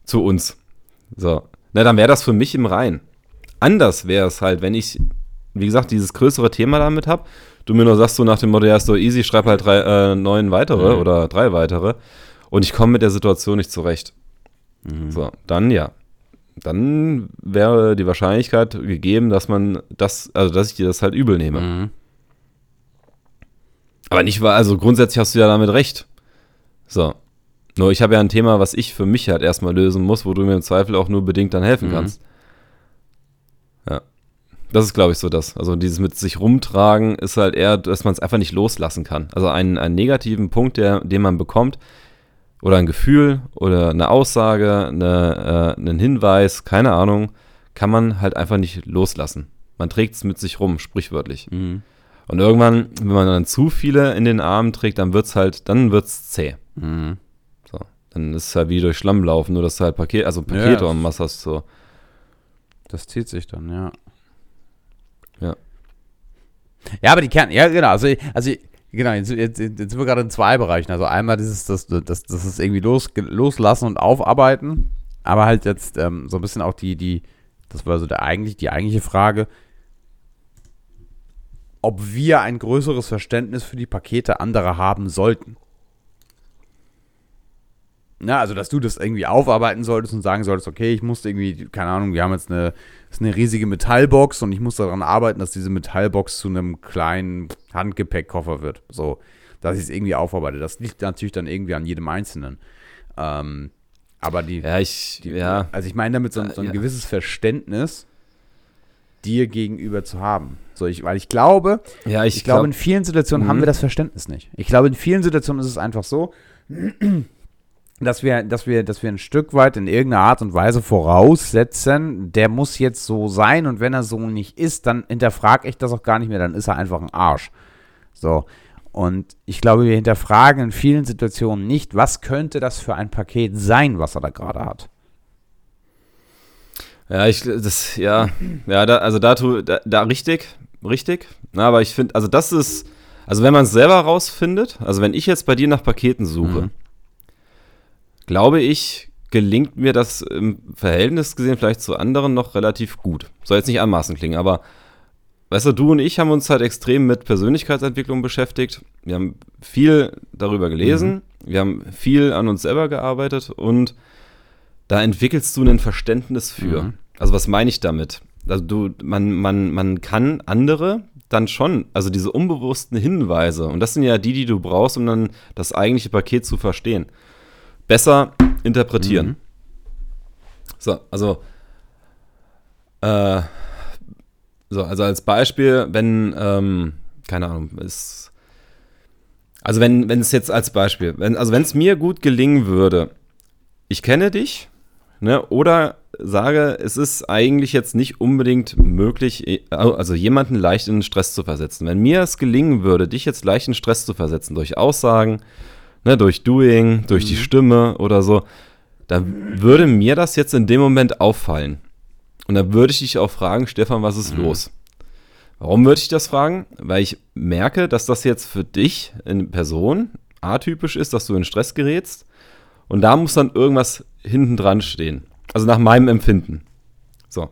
zu uns. So, na, dann wäre das für mich im Rein. Anders wäre es halt, wenn ich, wie gesagt, dieses größere Thema damit habe, du mir nur sagst so nach dem Motto, ja, ist doch easy, schreib halt drei, äh, neun weitere mhm. oder drei weitere und ich komme mit der Situation nicht zurecht. Mhm. So, dann ja. Dann wäre die Wahrscheinlichkeit gegeben, dass man das, also dass ich dir das halt übel nehme. Mhm. Aber nicht, also grundsätzlich hast du ja damit recht. So, nur ich habe ja ein Thema, was ich für mich halt erstmal lösen muss, wo du mir im Zweifel auch nur bedingt dann helfen mhm. kannst. Das ist, glaube ich, so das. Also dieses mit sich rumtragen ist halt eher, dass man es einfach nicht loslassen kann. Also einen, einen negativen Punkt, der, den man bekommt, oder ein Gefühl oder eine Aussage, eine, äh, einen Hinweis, keine Ahnung, kann man halt einfach nicht loslassen. Man trägt es mit sich rum, sprichwörtlich. Mhm. Und irgendwann, wenn man dann zu viele in den Armen trägt, dann wird es halt, dann wird es zäh. Mhm. Dann ist es halt wie durch Schlamm laufen, nur dass du halt Paket, also Pakete ja, und was hast so. Das zieht sich dann. Ja. Ja, aber die Kern, ja, genau, also, also genau, jetzt, jetzt, jetzt sind wir gerade in zwei Bereichen. Also einmal dieses, das, das, das ist irgendwie los, loslassen und aufarbeiten, aber halt jetzt ähm, so ein bisschen auch die, die, das war so der eigentlich, die eigentliche Frage, ob wir ein größeres Verständnis für die Pakete anderer haben sollten. Ja, also dass du das irgendwie aufarbeiten solltest und sagen solltest, okay, ich muss irgendwie, keine Ahnung, wir haben jetzt eine, ist eine riesige Metallbox und ich muss daran arbeiten, dass diese Metallbox zu einem kleinen Handgepäckkoffer wird. So, dass ich es irgendwie aufarbeite. Das liegt natürlich dann irgendwie an jedem Einzelnen. Ähm, aber die, ja, ich, die, ja. also ich meine damit so, so ein ja. gewisses Verständnis dir gegenüber zu haben. So, ich, weil ich glaube, ja, ich, ich glaube, glaub, in vielen Situationen haben wir mhm. das Verständnis nicht. Ich glaube, in vielen Situationen ist es einfach so, dass wir, dass wir, dass wir ein Stück weit in irgendeiner Art und Weise voraussetzen, der muss jetzt so sein und wenn er so nicht ist, dann hinterfrage ich das auch gar nicht mehr, dann ist er einfach ein Arsch. So. Und ich glaube, wir hinterfragen in vielen Situationen nicht, was könnte das für ein Paket sein, was er da gerade hat. Ja, ich, das, ja, ja, da, also da, da, da richtig, richtig. Na, aber ich finde, also das ist, also wenn man es selber rausfindet, also wenn ich jetzt bei dir nach Paketen suche, mhm glaube ich, gelingt mir das im Verhältnis gesehen vielleicht zu anderen noch relativ gut. Soll jetzt nicht anmaßend klingen, aber weißt du, du und ich haben uns halt extrem mit Persönlichkeitsentwicklung beschäftigt. Wir haben viel darüber gelesen, mhm. wir haben viel an uns selber gearbeitet und da entwickelst du ein Verständnis für. Mhm. Also was meine ich damit? Also du, man, man, man kann andere dann schon, also diese unbewussten Hinweise, und das sind ja die, die du brauchst, um dann das eigentliche Paket zu verstehen besser interpretieren. Mhm. So, also, äh, so, also als Beispiel, wenn, ähm, keine Ahnung, ist, also wenn, wenn es jetzt als Beispiel, wenn, also wenn es mir gut gelingen würde, ich kenne dich, ne, oder sage, es ist eigentlich jetzt nicht unbedingt möglich, also jemanden leicht in Stress zu versetzen. Wenn mir es gelingen würde, dich jetzt leicht in Stress zu versetzen durch Aussagen, ne, durch Doing, durch mhm. die Stimme oder so, da würde mir das jetzt in dem Moment auffallen. Und da würde ich dich auch fragen, Stefan, was ist mhm. los? Warum würde ich das fragen? Weil ich merke, dass das jetzt für dich in Person atypisch ist, dass du in Stress gerätst. Und da muss dann irgendwas hinten dran stehen. Also nach meinem Empfinden. So.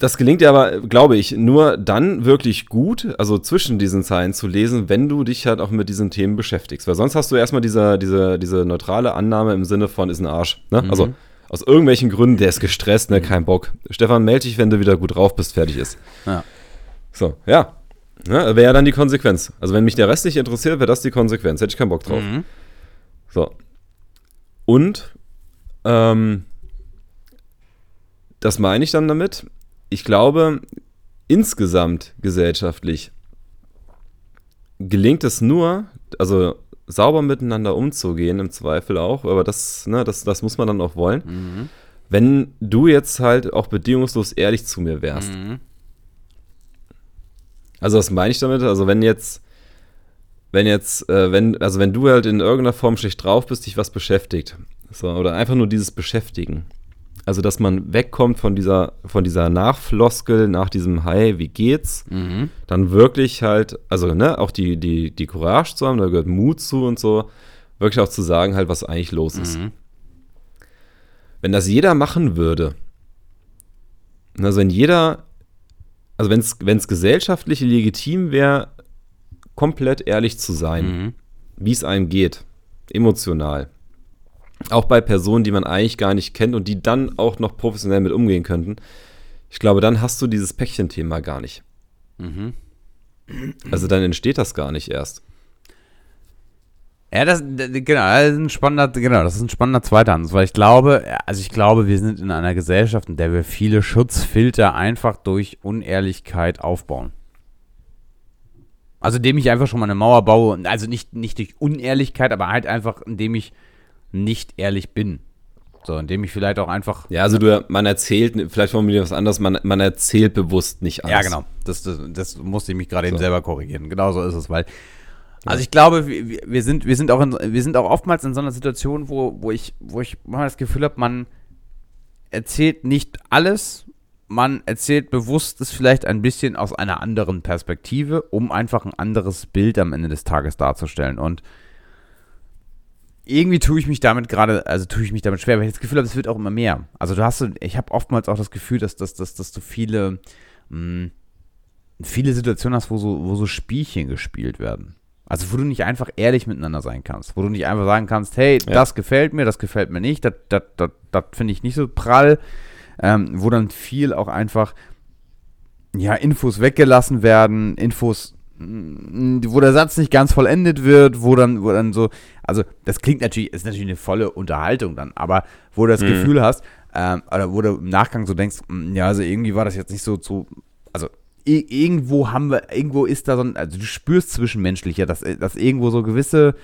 Das gelingt dir aber, glaube ich, nur dann wirklich gut, also zwischen diesen Zeilen zu lesen, wenn du dich halt auch mit diesen Themen beschäftigst. Weil sonst hast du erstmal diese, diese, diese neutrale Annahme im Sinne von ist ein Arsch. Ne? Mhm. Also aus irgendwelchen Gründen, der ist gestresst, ne, kein Bock. Stefan, melde dich, wenn du wieder gut drauf bist, fertig ist. Ja. So, ja. ja wäre ja dann die Konsequenz. Also wenn mich der Rest nicht interessiert, wäre das die Konsequenz. Hätte ich keinen Bock drauf. Mhm. So. Und, ähm, das meine ich dann damit ich glaube, insgesamt gesellschaftlich gelingt es nur, also sauber miteinander umzugehen, im Zweifel auch, aber das, ne, das, das muss man dann auch wollen, mhm. wenn du jetzt halt auch bedingungslos ehrlich zu mir wärst. Mhm. Also was meine ich damit? Also wenn jetzt, wenn jetzt, äh, wenn, also wenn du halt in irgendeiner Form schlecht drauf bist, dich was beschäftigt. So, oder einfach nur dieses Beschäftigen. Also, dass man wegkommt von dieser, von dieser Nachfloskel, nach diesem Hi, wie geht's? Mhm. Dann wirklich halt, also, ne, auch die, die, die Courage zu haben, da gehört Mut zu und so, wirklich auch zu sagen, halt, was eigentlich los ist. Mhm. Wenn das jeder machen würde, also wenn jeder, also wenn es gesellschaftlich legitim wäre, komplett ehrlich zu sein, Mhm. wie es einem geht, emotional. Auch bei Personen, die man eigentlich gar nicht kennt und die dann auch noch professionell mit umgehen könnten. Ich glaube, dann hast du dieses Päckchen-Thema gar nicht. Mhm. Also dann entsteht das gar nicht erst. Ja, das, genau, das ist ein spannender, genau, das ist ein spannender zweiter Ansatz, weil ich glaube, also ich glaube, wir sind in einer Gesellschaft, in der wir viele Schutzfilter einfach durch Unehrlichkeit aufbauen. Also indem ich einfach schon mal eine Mauer baue, und also nicht, nicht durch Unehrlichkeit, aber halt einfach, indem ich nicht ehrlich bin. So, indem ich vielleicht auch einfach Ja, also du, man erzählt, vielleicht formulieren wir was anderes, man, man erzählt bewusst nicht alles. Ja, genau. Das, das, das musste ich mich gerade eben So. selber korrigieren. Genau so ist es, weil. Also ich glaube, wir, wir, sind, wir, sind auch in, wir sind auch oftmals in so einer Situation, wo, wo ich, wo ich mal das Gefühl habe, man erzählt nicht alles, man erzählt bewusst es vielleicht ein bisschen aus einer anderen Perspektive, um einfach ein anderes Bild am Ende des Tages darzustellen. Und irgendwie tue ich mich damit gerade, also tue ich mich damit schwer, weil ich das Gefühl habe, es wird auch immer mehr. Also du hast, so- ich habe oftmals auch das Gefühl, dass, dass, dass, dass du viele, mh, viele Situationen hast, wo so, wo so Spielchen gespielt werden. Also wo du nicht einfach ehrlich miteinander sein kannst, wo du nicht einfach sagen kannst, hey, Ja. das gefällt mir, das gefällt mir nicht, das, das, das, das finde ich nicht so prall, ähm, wo dann viel auch einfach, ja, Infos weggelassen werden, Infos, wo der Satz nicht ganz vollendet wird, wo dann, wo dann so, also das klingt natürlich, ist natürlich eine volle Unterhaltung dann, aber wo du das Mhm. Gefühl hast, ähm, oder wo du im Nachgang so denkst, mh, ja, also irgendwie war das jetzt nicht so zu, also i- irgendwo haben wir, irgendwo ist da so ein, also du spürst zwischenmenschlich ja, dass, dass irgendwo so gewisse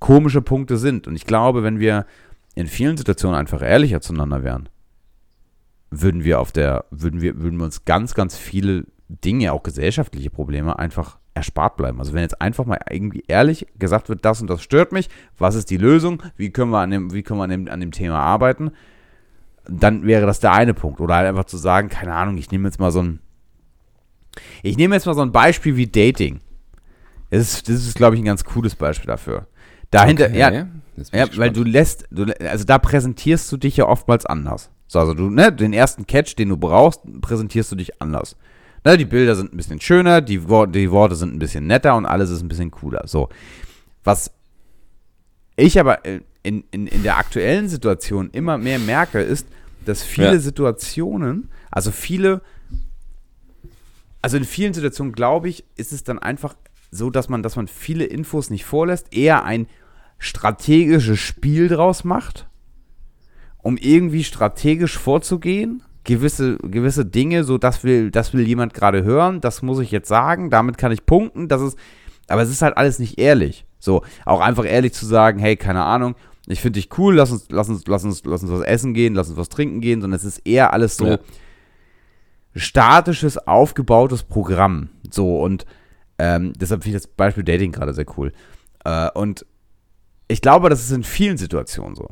komische Punkte sind. Und ich glaube, wenn wir in vielen Situationen einfach ehrlicher zueinander wären, würden wir auf der, würden wir, würden wir uns ganz, ganz viele Dinge, auch gesellschaftliche Probleme, einfach erspart bleiben. Also wenn jetzt einfach mal irgendwie ehrlich gesagt wird, das und das stört mich, was ist die Lösung, wie können wir an dem, wie können wir an dem, an dem Thema arbeiten, dann wäre das der eine Punkt. Oder halt einfach zu sagen, keine Ahnung, ich nehme jetzt mal so ein, ich nehme jetzt mal so ein Beispiel wie Dating. Das ist, das ist glaube ich, ein ganz cooles Beispiel dafür. Dahinter, Okay, ja, ja, weil du lässt, du, also da präsentierst du dich ja oftmals anders. So, also du, ne, den ersten Catch, den du brauchst, präsentierst du dich anders. Ne, die Bilder sind ein bisschen schöner, die, Wor die Worte sind ein bisschen netter und alles ist ein bisschen cooler. So. Was ich aber in, in, in der aktuellen Situation immer mehr merke, ist, dass viele Ja. Situationen, also viele, also in vielen Situationen, glaube ich, ist es dann einfach so, dass man, dass man viele Infos nicht vorlässt, eher ein strategisches Spiel draus macht, um irgendwie strategisch vorzugehen. Gewisse, gewisse Dinge, so das will, das will jemand gerade hören, das muss ich jetzt sagen, damit kann ich punkten, das ist, aber es ist halt alles nicht ehrlich. So, auch einfach ehrlich zu sagen, hey, keine Ahnung, ich finde dich cool, lass uns, lass uns, lass uns, lass uns was essen gehen, lass uns was trinken gehen, sondern es ist eher alles so Ja. statisches, aufgebautes Programm. So, und ähm, deshalb finde ich das Beispiel Dating gerade sehr cool. Äh, und ich glaube, das ist in vielen Situationen so.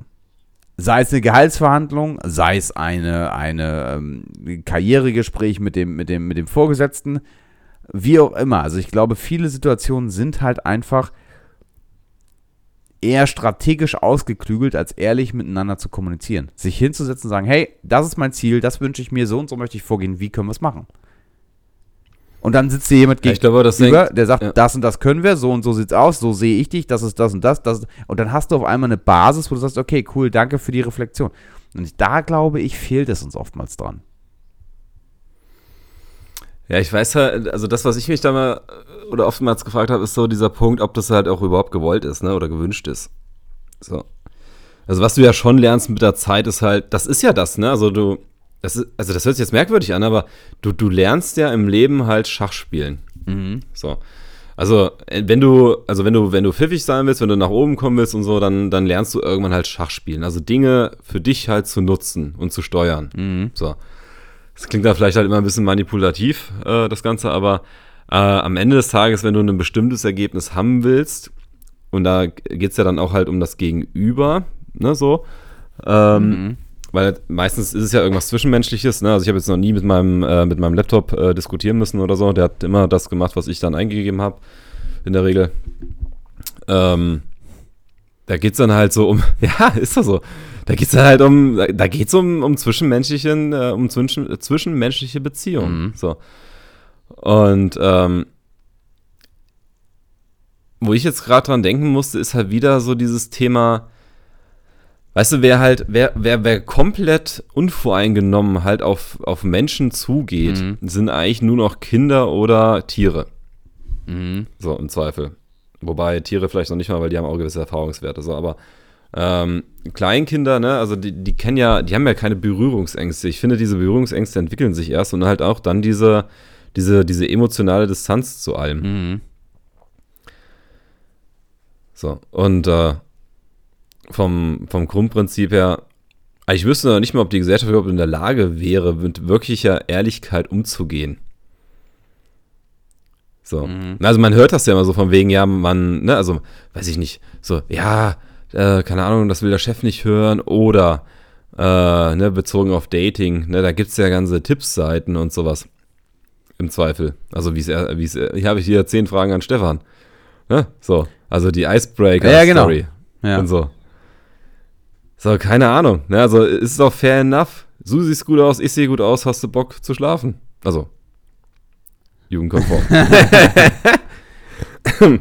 Sei es eine Gehaltsverhandlung, sei es eine, eine ähm, Karrieregespräch mit dem, mit, dem, mit dem Vorgesetzten, wie auch immer. Also ich glaube, viele Situationen sind halt einfach eher strategisch ausgeklügelt, als ehrlich miteinander zu kommunizieren. Sich hinzusetzen und sagen, hey, das ist mein Ziel, das wünsche ich mir, so und so möchte ich vorgehen, wie können wir es machen? Und dann sitzt dir jemand Ja, gegenüber, hängt- der sagt, ja. das und das können wir, so und so sieht's aus, so sehe ich dich, das ist das und das, das. Und dann hast du auf einmal eine Basis, wo du sagst, okay, cool, danke für die Reflexion. Und da glaube ich, fehlt es uns oftmals dran. Ja, ich weiß halt, also das, was ich mich da mal oder oftmals gefragt habe, ist so dieser Punkt, ob das halt auch überhaupt gewollt ist, ne, oder gewünscht ist. So. Also was du ja schon lernst mit der Zeit ist halt, das ist ja das, ne, also du, das ist, also das hört sich jetzt merkwürdig an, aber du, du lernst ja im Leben halt Schach spielen. So. Also, äh, wenn du, also wenn du, wenn du pfiffig sein willst, wenn du nach oben kommen willst und so, dann, dann lernst du irgendwann halt Schach spielen. Also Dinge für dich halt zu nutzen und zu steuern. Mhm. So. Das klingt da vielleicht halt immer ein bisschen manipulativ, äh, das Ganze, aber äh, am Ende des Tages, wenn du ein bestimmtes Ergebnis haben willst, und da geht es ja dann auch halt um das Gegenüber, ne, so, ähm, Mhm. Weil meistens ist es ja irgendwas Zwischenmenschliches. Ne? Also ich habe jetzt noch nie mit meinem, äh, mit meinem Laptop äh, diskutieren müssen oder so. Der hat immer das gemacht, was ich dann eingegeben habe, in der Regel. Ähm, da geht es dann halt so um, ja, ist das so. Da geht es dann halt um, da geht es um, um zwischenmenschlichen, äh, um zwischen, zwischenmenschliche Beziehungen. Mhm. So. Und ähm, wo ich jetzt gerade dran denken musste, ist halt wieder so dieses Thema, Weißt du, wer halt, wer, wer, wer komplett unvoreingenommen halt auf, auf Menschen zugeht, Mhm. sind eigentlich nur noch Kinder oder Tiere. Mhm. So, im Zweifel. Wobei Tiere vielleicht noch nicht mal, weil die haben auch gewisse Erfahrungswerte. So, aber ähm, Kleinkinder, ne, also die, die kennen ja, die haben ja keine Berührungsängste. Ich finde, diese Berührungsängste entwickeln sich erst und halt auch dann diese, diese, diese emotionale Distanz zu allem. Mhm. So, und äh, vom, vom Grundprinzip her, ich wüsste noch nicht mal, ob die Gesellschaft überhaupt in der Lage wäre, mit wirklicher Ehrlichkeit umzugehen. So. Mhm. Also man hört das ja immer so von wegen, ja, man, ne, also, weiß ich nicht, so, ja, äh, keine Ahnung, das will der Chef nicht hören oder, äh, ne, bezogen auf Dating, ne, da gibt es ja ganze Tippsseiten und sowas. Im Zweifel. Also, wie es, wie es, hier habe ich hier zehn Fragen an Stefan. Ne? So, also die Icebreaker-Story Ja, genau. Ja. und so. So, keine Ahnung. Ne? Also ist es auch fair enough. Du siehst gut aus, ich sehe gut aus, hast du Bock zu schlafen? Also, jugendkonform.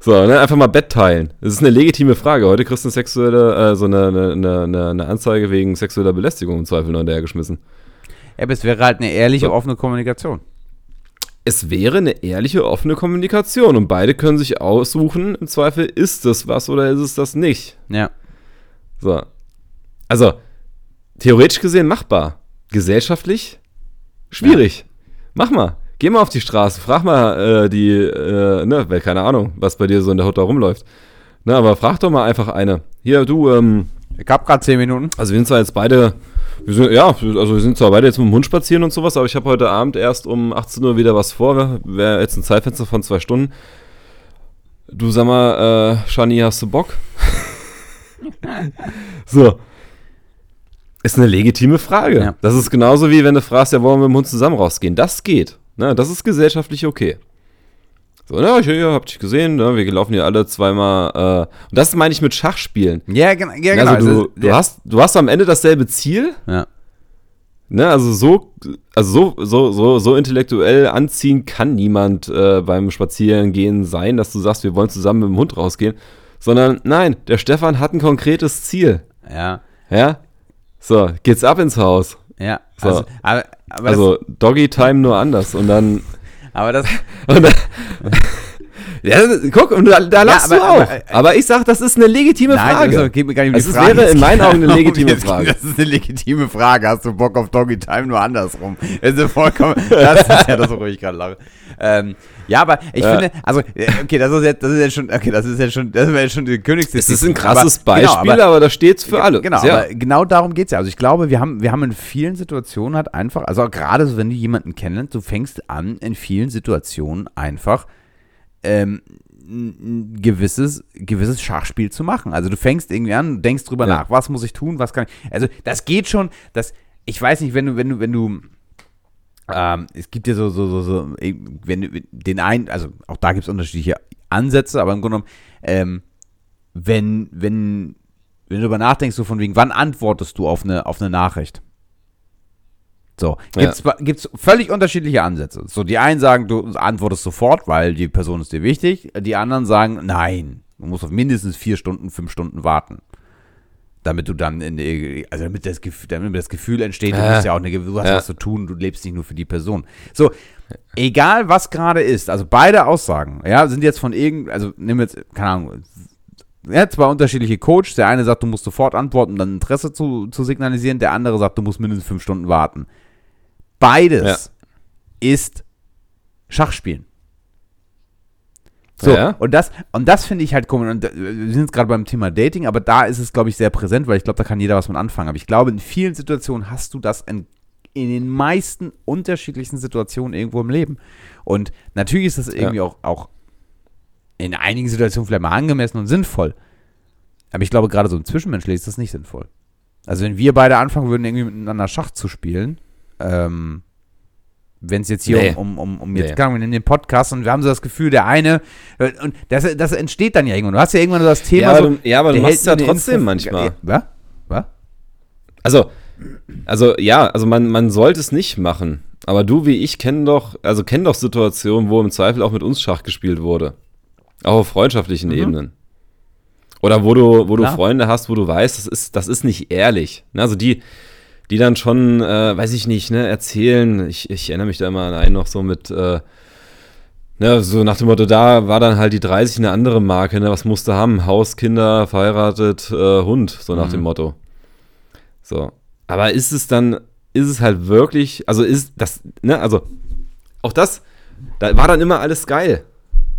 so, ne? einfach mal Bett teilen. Das ist eine legitime Frage. Heute kriegst du eine sexuelle, äh, so eine, eine, eine, eine Anzeige wegen sexueller Belästigung im Zweifel noch hinterhergeschmissen. Ja, aber es wäre halt eine ehrliche, So. offene Kommunikation. Es wäre eine ehrliche, offene Kommunikation und beide können sich aussuchen, im Zweifel, ist das was oder ist es das nicht? Ja. So. Also, theoretisch gesehen machbar. Gesellschaftlich schwierig. Mach mal. Geh mal auf die Straße, frag mal äh, die, äh, ne, weil keine Ahnung, was bei dir so in der Hut da rumläuft. Ne, aber frag doch mal einfach eine. Hier, du, ähm, Ich hab gerade zehn Minuten. also wir sind zwar jetzt beide, wir sind, ja, also wir sind zwar beide jetzt mit dem Hund spazieren und sowas, aber ich habe heute Abend erst um 18 Uhr wieder was vor. Wäre jetzt ein Zeitfenster von zwei Stunden. Du sag mal, äh, Shani, hast du Bock? so. Ist eine legitime Frage. Ja. Das ist genauso wie wenn du fragst, ja, wollen wir mit dem Hund zusammen rausgehen? Das geht. Ne? Das ist gesellschaftlich okay. So, na, ich ja, hab dich gesehen, ne? wir laufen hier alle zweimal. Äh, und das meine ich mit Schachspielen. Ja, gen ja genau. Also du, Also, du, ja. hast, du hast am Ende dasselbe Ziel, Ja. ne? Also so, also so, so, so, so intellektuell anziehen kann niemand äh, beim Spazierengehen sein, dass du sagst, wir wollen zusammen mit dem Hund rausgehen. Sondern nein, der Stefan hat ein konkretes Ziel. Ja. Ja? So, geht's ab ins Haus. Ja. So. Also, aber, aber, Also Doggy Time nur anders. Und dann. aber das. Und dann ja, guck, und da, da lachst aber- du auch. aber- Aber, ich sag, das ist eine legitime Nein, Frage. also, geht mir gar nicht um Also die es Frage. wäre in meinen Augen eine legitime Frage. Das ist eine legitime Frage. Hast du Bock auf Doggy Time nur andersrum? Das ist vollkommen. Das ist ja das, worüber ich gerade lache. Ähm, ja, aber ich Ja. finde, also, äh, okay, das ist jetzt, das ist jetzt schon, okay, das ist jetzt schon, das wäre jetzt schon die Königsdisziplin. ist ein krasses aber, Beispiel, Genau, aber, aber da steht's für alle. Genau, aber genau darum geht es ja. Also ich glaube, wir haben, wir haben in vielen Situationen halt einfach, also gerade so, wenn du jemanden kennst, du fängst an, in vielen Situationen einfach ähm, ein gewisses, gewisses Schachspiel zu machen. Also du fängst irgendwie an, denkst drüber Ja. nach, was muss ich tun, was kann ich. Also das geht schon, das, ich weiß nicht, wenn du, wenn du, wenn du ähm, es gibt ja so, so, so, so, wenn du den einen, also auch da gibt es unterschiedliche Ansätze, aber im Grunde genommen, ähm, wenn, wenn, wenn du darüber nachdenkst, so von wegen, wann antwortest du auf eine, auf eine Nachricht? So, Ja. gibt's, gibt's völlig unterschiedliche Ansätze. So, die einen sagen, du antwortest sofort, weil die Person ist dir wichtig. Die anderen sagen, nein, du musst auf mindestens vier Stunden, fünf Stunden warten. Damit du dann, in, also damit das, Gefühl, damit das Gefühl entsteht, du, Ja. musst ja auch eine, du hast Ja. was zu tun, du lebst nicht nur für die Person. So, egal was gerade ist, also beide Aussagen, ja, sind jetzt von irgend, also nimm jetzt, keine Ahnung, ja, zwei unterschiedliche Coaches. Der eine sagt, du musst sofort antworten, um dann Interesse zu, zu signalisieren. Der andere sagt, du musst mindestens fünf Stunden warten. Beides ist Schachspielen. So, Ja. und das, und das finde ich halt komisch. Und äh, wir sind jetzt gerade beim Thema Dating, aber da ist es, glaube ich, sehr präsent, weil ich glaube, da kann jeder was mit anfangen. Aber ich glaube, in vielen Situationen hast du das in, in den meisten unterschiedlichsten Situationen irgendwo im Leben. Und natürlich ist das irgendwie auch, auch in einigen Situationen vielleicht mal angemessen und sinnvoll. Aber ich glaube, gerade so im Zwischenmenschlichen ist das nicht sinnvoll. Also, wenn wir beide anfangen würden, irgendwie miteinander Schach zu spielen, ähm, wenn es jetzt hier Nee. um, um, um, jetzt Nee. kann, wir nehmen den Podcast und wir haben so das Gefühl, der eine, äh, und das, das entsteht dann ja irgendwann. Du hast ja irgendwann so das Thema. Ja, aber so, du, ja, aber du machst es ja trotzdem Info- manchmal. Was? Was? Also, also ja, also man, man sollte es nicht machen. Aber du wie ich kennen doch, also kennen doch Situationen, wo im Zweifel auch mit uns Schach gespielt wurde. Auch auf freundschaftlichen Mhm. Ebenen. Oder wo du, wo du. Freunde hast, wo du weißt, das ist, das ist nicht ehrlich. Ne, Also die, die dann schon, äh, weiß ich nicht, ne, erzählen. Ich, ich erinnere mich da immer an einen noch so mit, äh, ne, so nach dem Motto, da war dann halt die 30 eine andere Marke, ne, was musste haben? Haus, Kinder, verheiratet, äh, Hund, so nach Mhm. dem Motto. So. Aber ist es dann, ist es halt wirklich, also ist das, ne, also auch das, da war dann immer alles geil.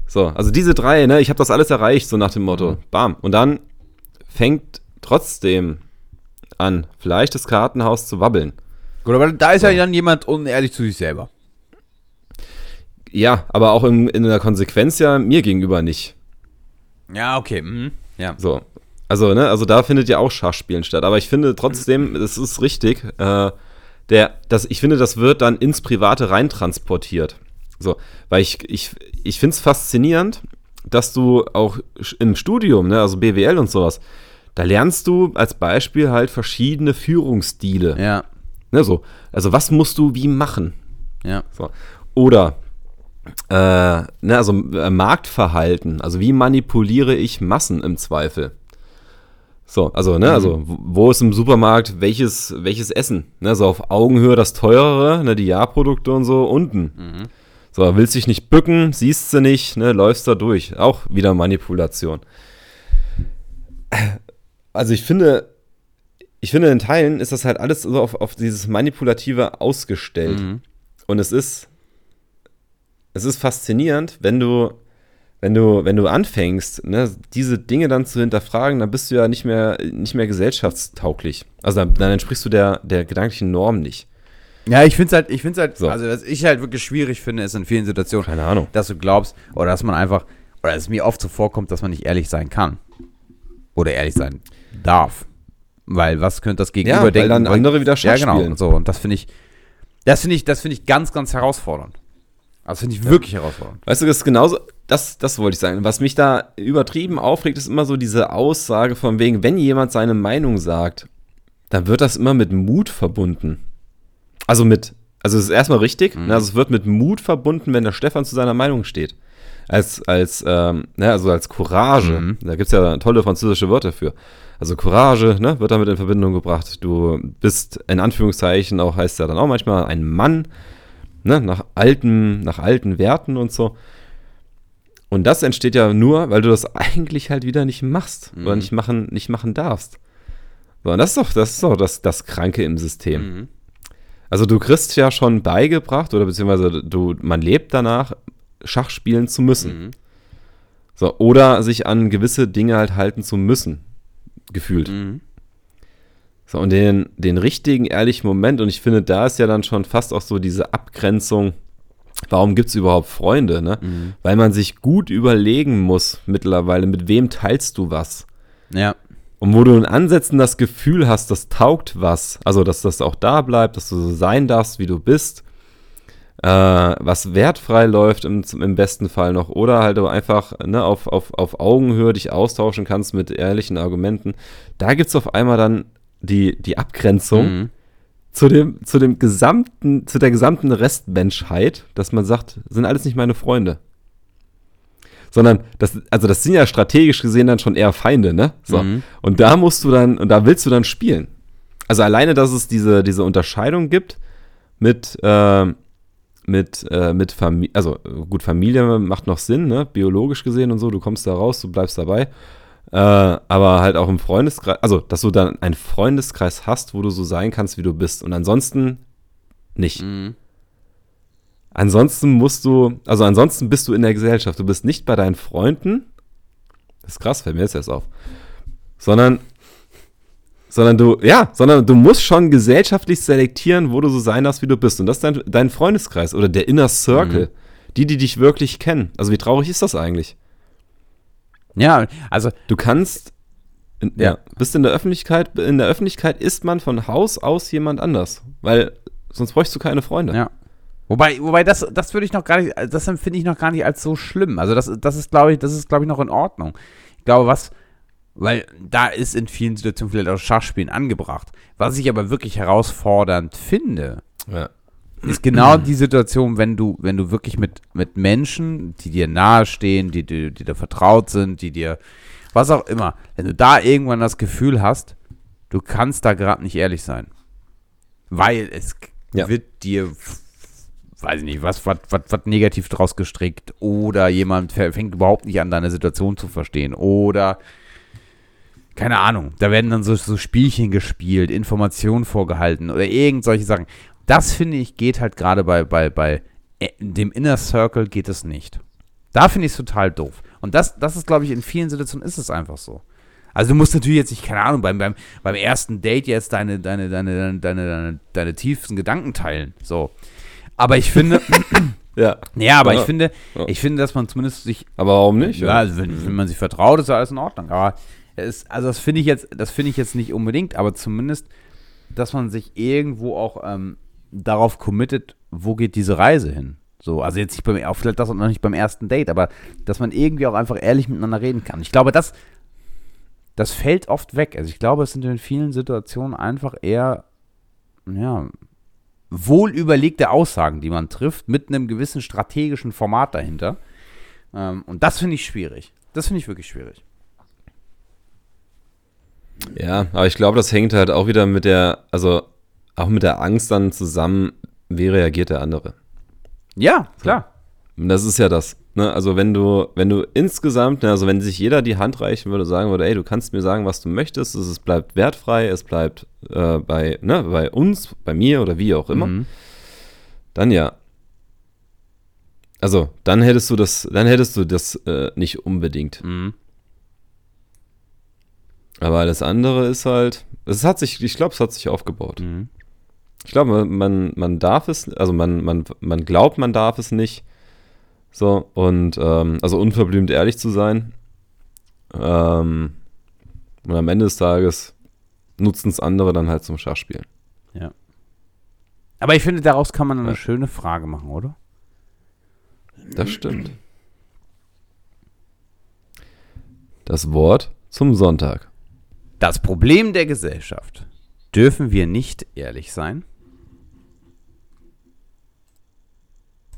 So, also diese drei, ne, ich habe das alles erreicht, so nach dem Motto. Mhm. Bam. Und dann fängt trotzdem an, vielleicht das Kartenhaus zu wabbeln. Gut, aber da ist ja dann jemand unehrlich zu sich selber. Ja, aber auch in, in der Konsequenz ja mir gegenüber nicht. Ja, okay. Mhm. Ja. So. Also, ne, also da findet ja auch Schachspielen statt. Aber ich finde trotzdem, das ist richtig, äh, der, das, ich finde, das wird dann ins Private reintransportiert. So, weil ich, ich, ich finde es faszinierend, dass du auch im Studium, ne, also BWL und sowas, da lernst du als Beispiel halt verschiedene Führungsstile. Ja. Ne, so. Also, was musst du wie machen? Ja. So. Oder äh, ne, also äh, Marktverhalten, also wie manipuliere ich Massen im Zweifel? So, also, ne, also wo- wo ist im Supermarkt welches, welches Essen? Ne, so auf Augenhöhe das teurere, ne, die Jahrprodukte und so unten. So, willst dich nicht bücken, siehst du nicht, ne, läufst da durch. Auch wieder Manipulation. Also ich finde, ich finde in Teilen ist das halt alles so auf, auf dieses Manipulative ausgestellt. Mhm. Und es ist, es ist faszinierend, wenn du, wenn du, wenn du anfängst, ne, diese Dinge dann zu hinterfragen, dann bist du ja nicht mehr, nicht mehr gesellschaftstauglich. Also dann, dann entsprichst du der, der gedanklichen Norm nicht. Ja, ich finde es halt, ich finde halt, So. also was ich halt wirklich schwierig finde, ist in vielen Situationen, Keine Ahnung. dass du glaubst, oder dass man einfach, oder dass es mir oft so vorkommt, dass man nicht ehrlich sein kann. Oder ehrlich sein darf. Weil was könnte das Gegenüber Ja, weil denken? dann andere wieder Schach Ja, genau. spielen. Und so. Und das finde ich, das finde ich, das finde ich ganz, ganz herausfordernd. Das finde ich wirklich herausfordernd. Weißt du, das ist genauso, das, das wollte ich sagen. Was mich da übertrieben aufregt, ist immer so diese Aussage von wegen, wenn jemand seine Meinung sagt, dann wird das immer mit Mut verbunden. Also mit, also es ist erstmal richtig, ne, also es wird mit Mut verbunden, wenn der Stefan zu seiner Meinung steht. Als, als, ähm, ne, also als Courage. Mhm. Da gibt es ja tolle französische Wörter für. Also Courage, ne, wird damit in Verbindung gebracht. Du bist in Anführungszeichen auch, heißt ja dann auch manchmal ein Mann, ne, nach alten, nach alten Werten und so. Und das entsteht ja nur, weil du das eigentlich halt wieder nicht machst oder Mhm. nicht machen, nicht machen darfst. So, und das ist doch, das ist doch das, das Kranke im System. Mhm. Also du kriegst ja schon beigebracht, oder beziehungsweise du, man lebt danach, Schach spielen zu müssen. Mhm. So, oder sich an gewisse Dinge halt halten zu müssen, gefühlt. Mhm. So, und den, den richtigen, ehrlichen Moment, und ich finde, da ist ja dann schon fast auch so diese Abgrenzung, warum gibt es überhaupt Freunde, ne? Mhm. Weil man sich gut überlegen muss mittlerweile, mit wem teilst du was. Ja. Und wo du in Ansätzen das Gefühl hast, das taugt was, also dass das auch da bleibt, dass du so sein darfst, wie du bist, äh, was wertfrei läuft im, im besten Fall noch, oder halt du einfach ne, auf, auf, auf Augenhöhe dich austauschen kannst mit ehrlichen Argumenten, da gibt es auf einmal dann die, die Abgrenzung Mhm. zu dem, zu dem gesamten, zu der gesamten Restmenschheit, dass man sagt, sind alles nicht meine Freunde. Sondern, das, also das sind ja strategisch gesehen dann schon eher Feinde, ne? So. Mhm. Und da musst du dann, und da willst du dann spielen. Also alleine, dass es diese, diese Unterscheidung gibt mit, äh, mit, äh, mit Familie, also gut, Familie macht noch Sinn, ne? Biologisch gesehen und so, du kommst da raus, du bleibst dabei. Äh, aber halt auch im Freundeskreis, also dass du dann einen Freundeskreis hast, wo du so sein kannst, wie du bist. Und ansonsten nicht. Mhm. ansonsten musst du, also ansonsten bist du in der Gesellschaft. Du bist nicht bei deinen Freunden. Das ist krass, fällt mir jetzt erst auf. Sondern, sondern du, ja, sondern du musst schon gesellschaftlich selektieren, wo du so sein darfst, wie du bist. Und das ist dein, dein Freundeskreis oder der Inner Circle. Mhm. Die, die dich wirklich kennen. Also wie traurig ist das eigentlich? Ja, also. Du kannst, in, ja. ja, bist in der Öffentlichkeit, in der Öffentlichkeit ist man von Haus aus jemand anders. Weil sonst bräuchst du keine Freunde. Ja. Wobei, wobei das, das würde ich noch gar nicht, das empfinde ich noch gar nicht als so schlimm. Also das, das ist, glaube ich, das ist, glaube ich, noch in Ordnung. Ich glaube, was, weil da ist in vielen Situationen vielleicht auch Schachspielen angebracht. Was ich aber wirklich herausfordernd finde, ja. ist genau die Situation, wenn du, wenn du wirklich mit, mit Menschen, die dir nahestehen, die, die, die dir vertraut sind, die dir, was auch immer, wenn du da irgendwann das Gefühl hast, du kannst da gerade nicht ehrlich sein. Weil es ja. wird dir weiß ich nicht, was, was, was, was negativ draus gestrickt oder jemand fängt überhaupt nicht an, deine Situation zu verstehen oder keine Ahnung, da werden dann so, so Spielchen gespielt, Informationen vorgehalten oder irgend solche Sachen. Das finde ich geht halt gerade bei, bei, bei äh, dem Inner Circle geht es nicht. Da finde ich es total doof. Und das, das ist, glaube ich, in vielen Situationen ist es einfach so. Also du musst natürlich jetzt nicht, keine Ahnung, beim, beim, beim ersten Date jetzt deine, deine, deine, deine, deine, deine, deine tiefsten Gedanken teilen. So. Aber ich finde. ja. Ja, aber ja. ich finde, ja. ich finde, dass man zumindest sich. Aber warum nicht? Ja, also wenn, wenn man sich vertraut, ist alles in Ordnung. Aber es, also das finde ich jetzt, das finde ich jetzt nicht unbedingt, aber zumindest, dass man sich irgendwo auch ähm, darauf committet, wo geht diese Reise hin. So, also jetzt nicht beim, auch vielleicht das noch nicht beim ersten Date, aber dass man irgendwie auch einfach ehrlich miteinander reden kann. Ich glaube, das, das fällt oft weg. Also ich glaube, es sind in vielen Situationen einfach eher, ja, wohl überlegte Aussagen, die man trifft, mit einem gewissen strategischen Format dahinter. Ähm, und das finde ich schwierig. Das finde ich wirklich schwierig. Ja, aber ich glaube, das hängt halt auch wieder mit der, also auch mit der Angst dann zusammen, wie reagiert der andere. Ja, klar. Und das ist ja das. Ne? Also wenn du, wenn du insgesamt, ne, also wenn sich jeder die Hand reichen würde, sagen würde, ey, du kannst mir sagen, was du möchtest, es bleibt wertfrei, es bleibt äh, bei, ne, bei uns, bei mir oder wie auch immer, mhm. dann ja. Also, dann hättest du das, dann hättest du das äh, nicht unbedingt. Mhm. Aber das andere ist halt, es hat sich, ich glaube, es hat sich aufgebaut. Mhm. Ich glaube, man, man darf es, also man, man, man glaubt, man darf es nicht. So, und ähm, also unverblümt ehrlich zu sein. Ähm, und am Ende des Tages nutzen es andere dann halt zum Schachspielen. Ja. Aber ich finde, daraus kann man eine ja. schöne Frage machen, oder? Das stimmt. Das Wort zum Sonntag. Das Problem der Gesellschaft. Dürfen wir nicht ehrlich sein?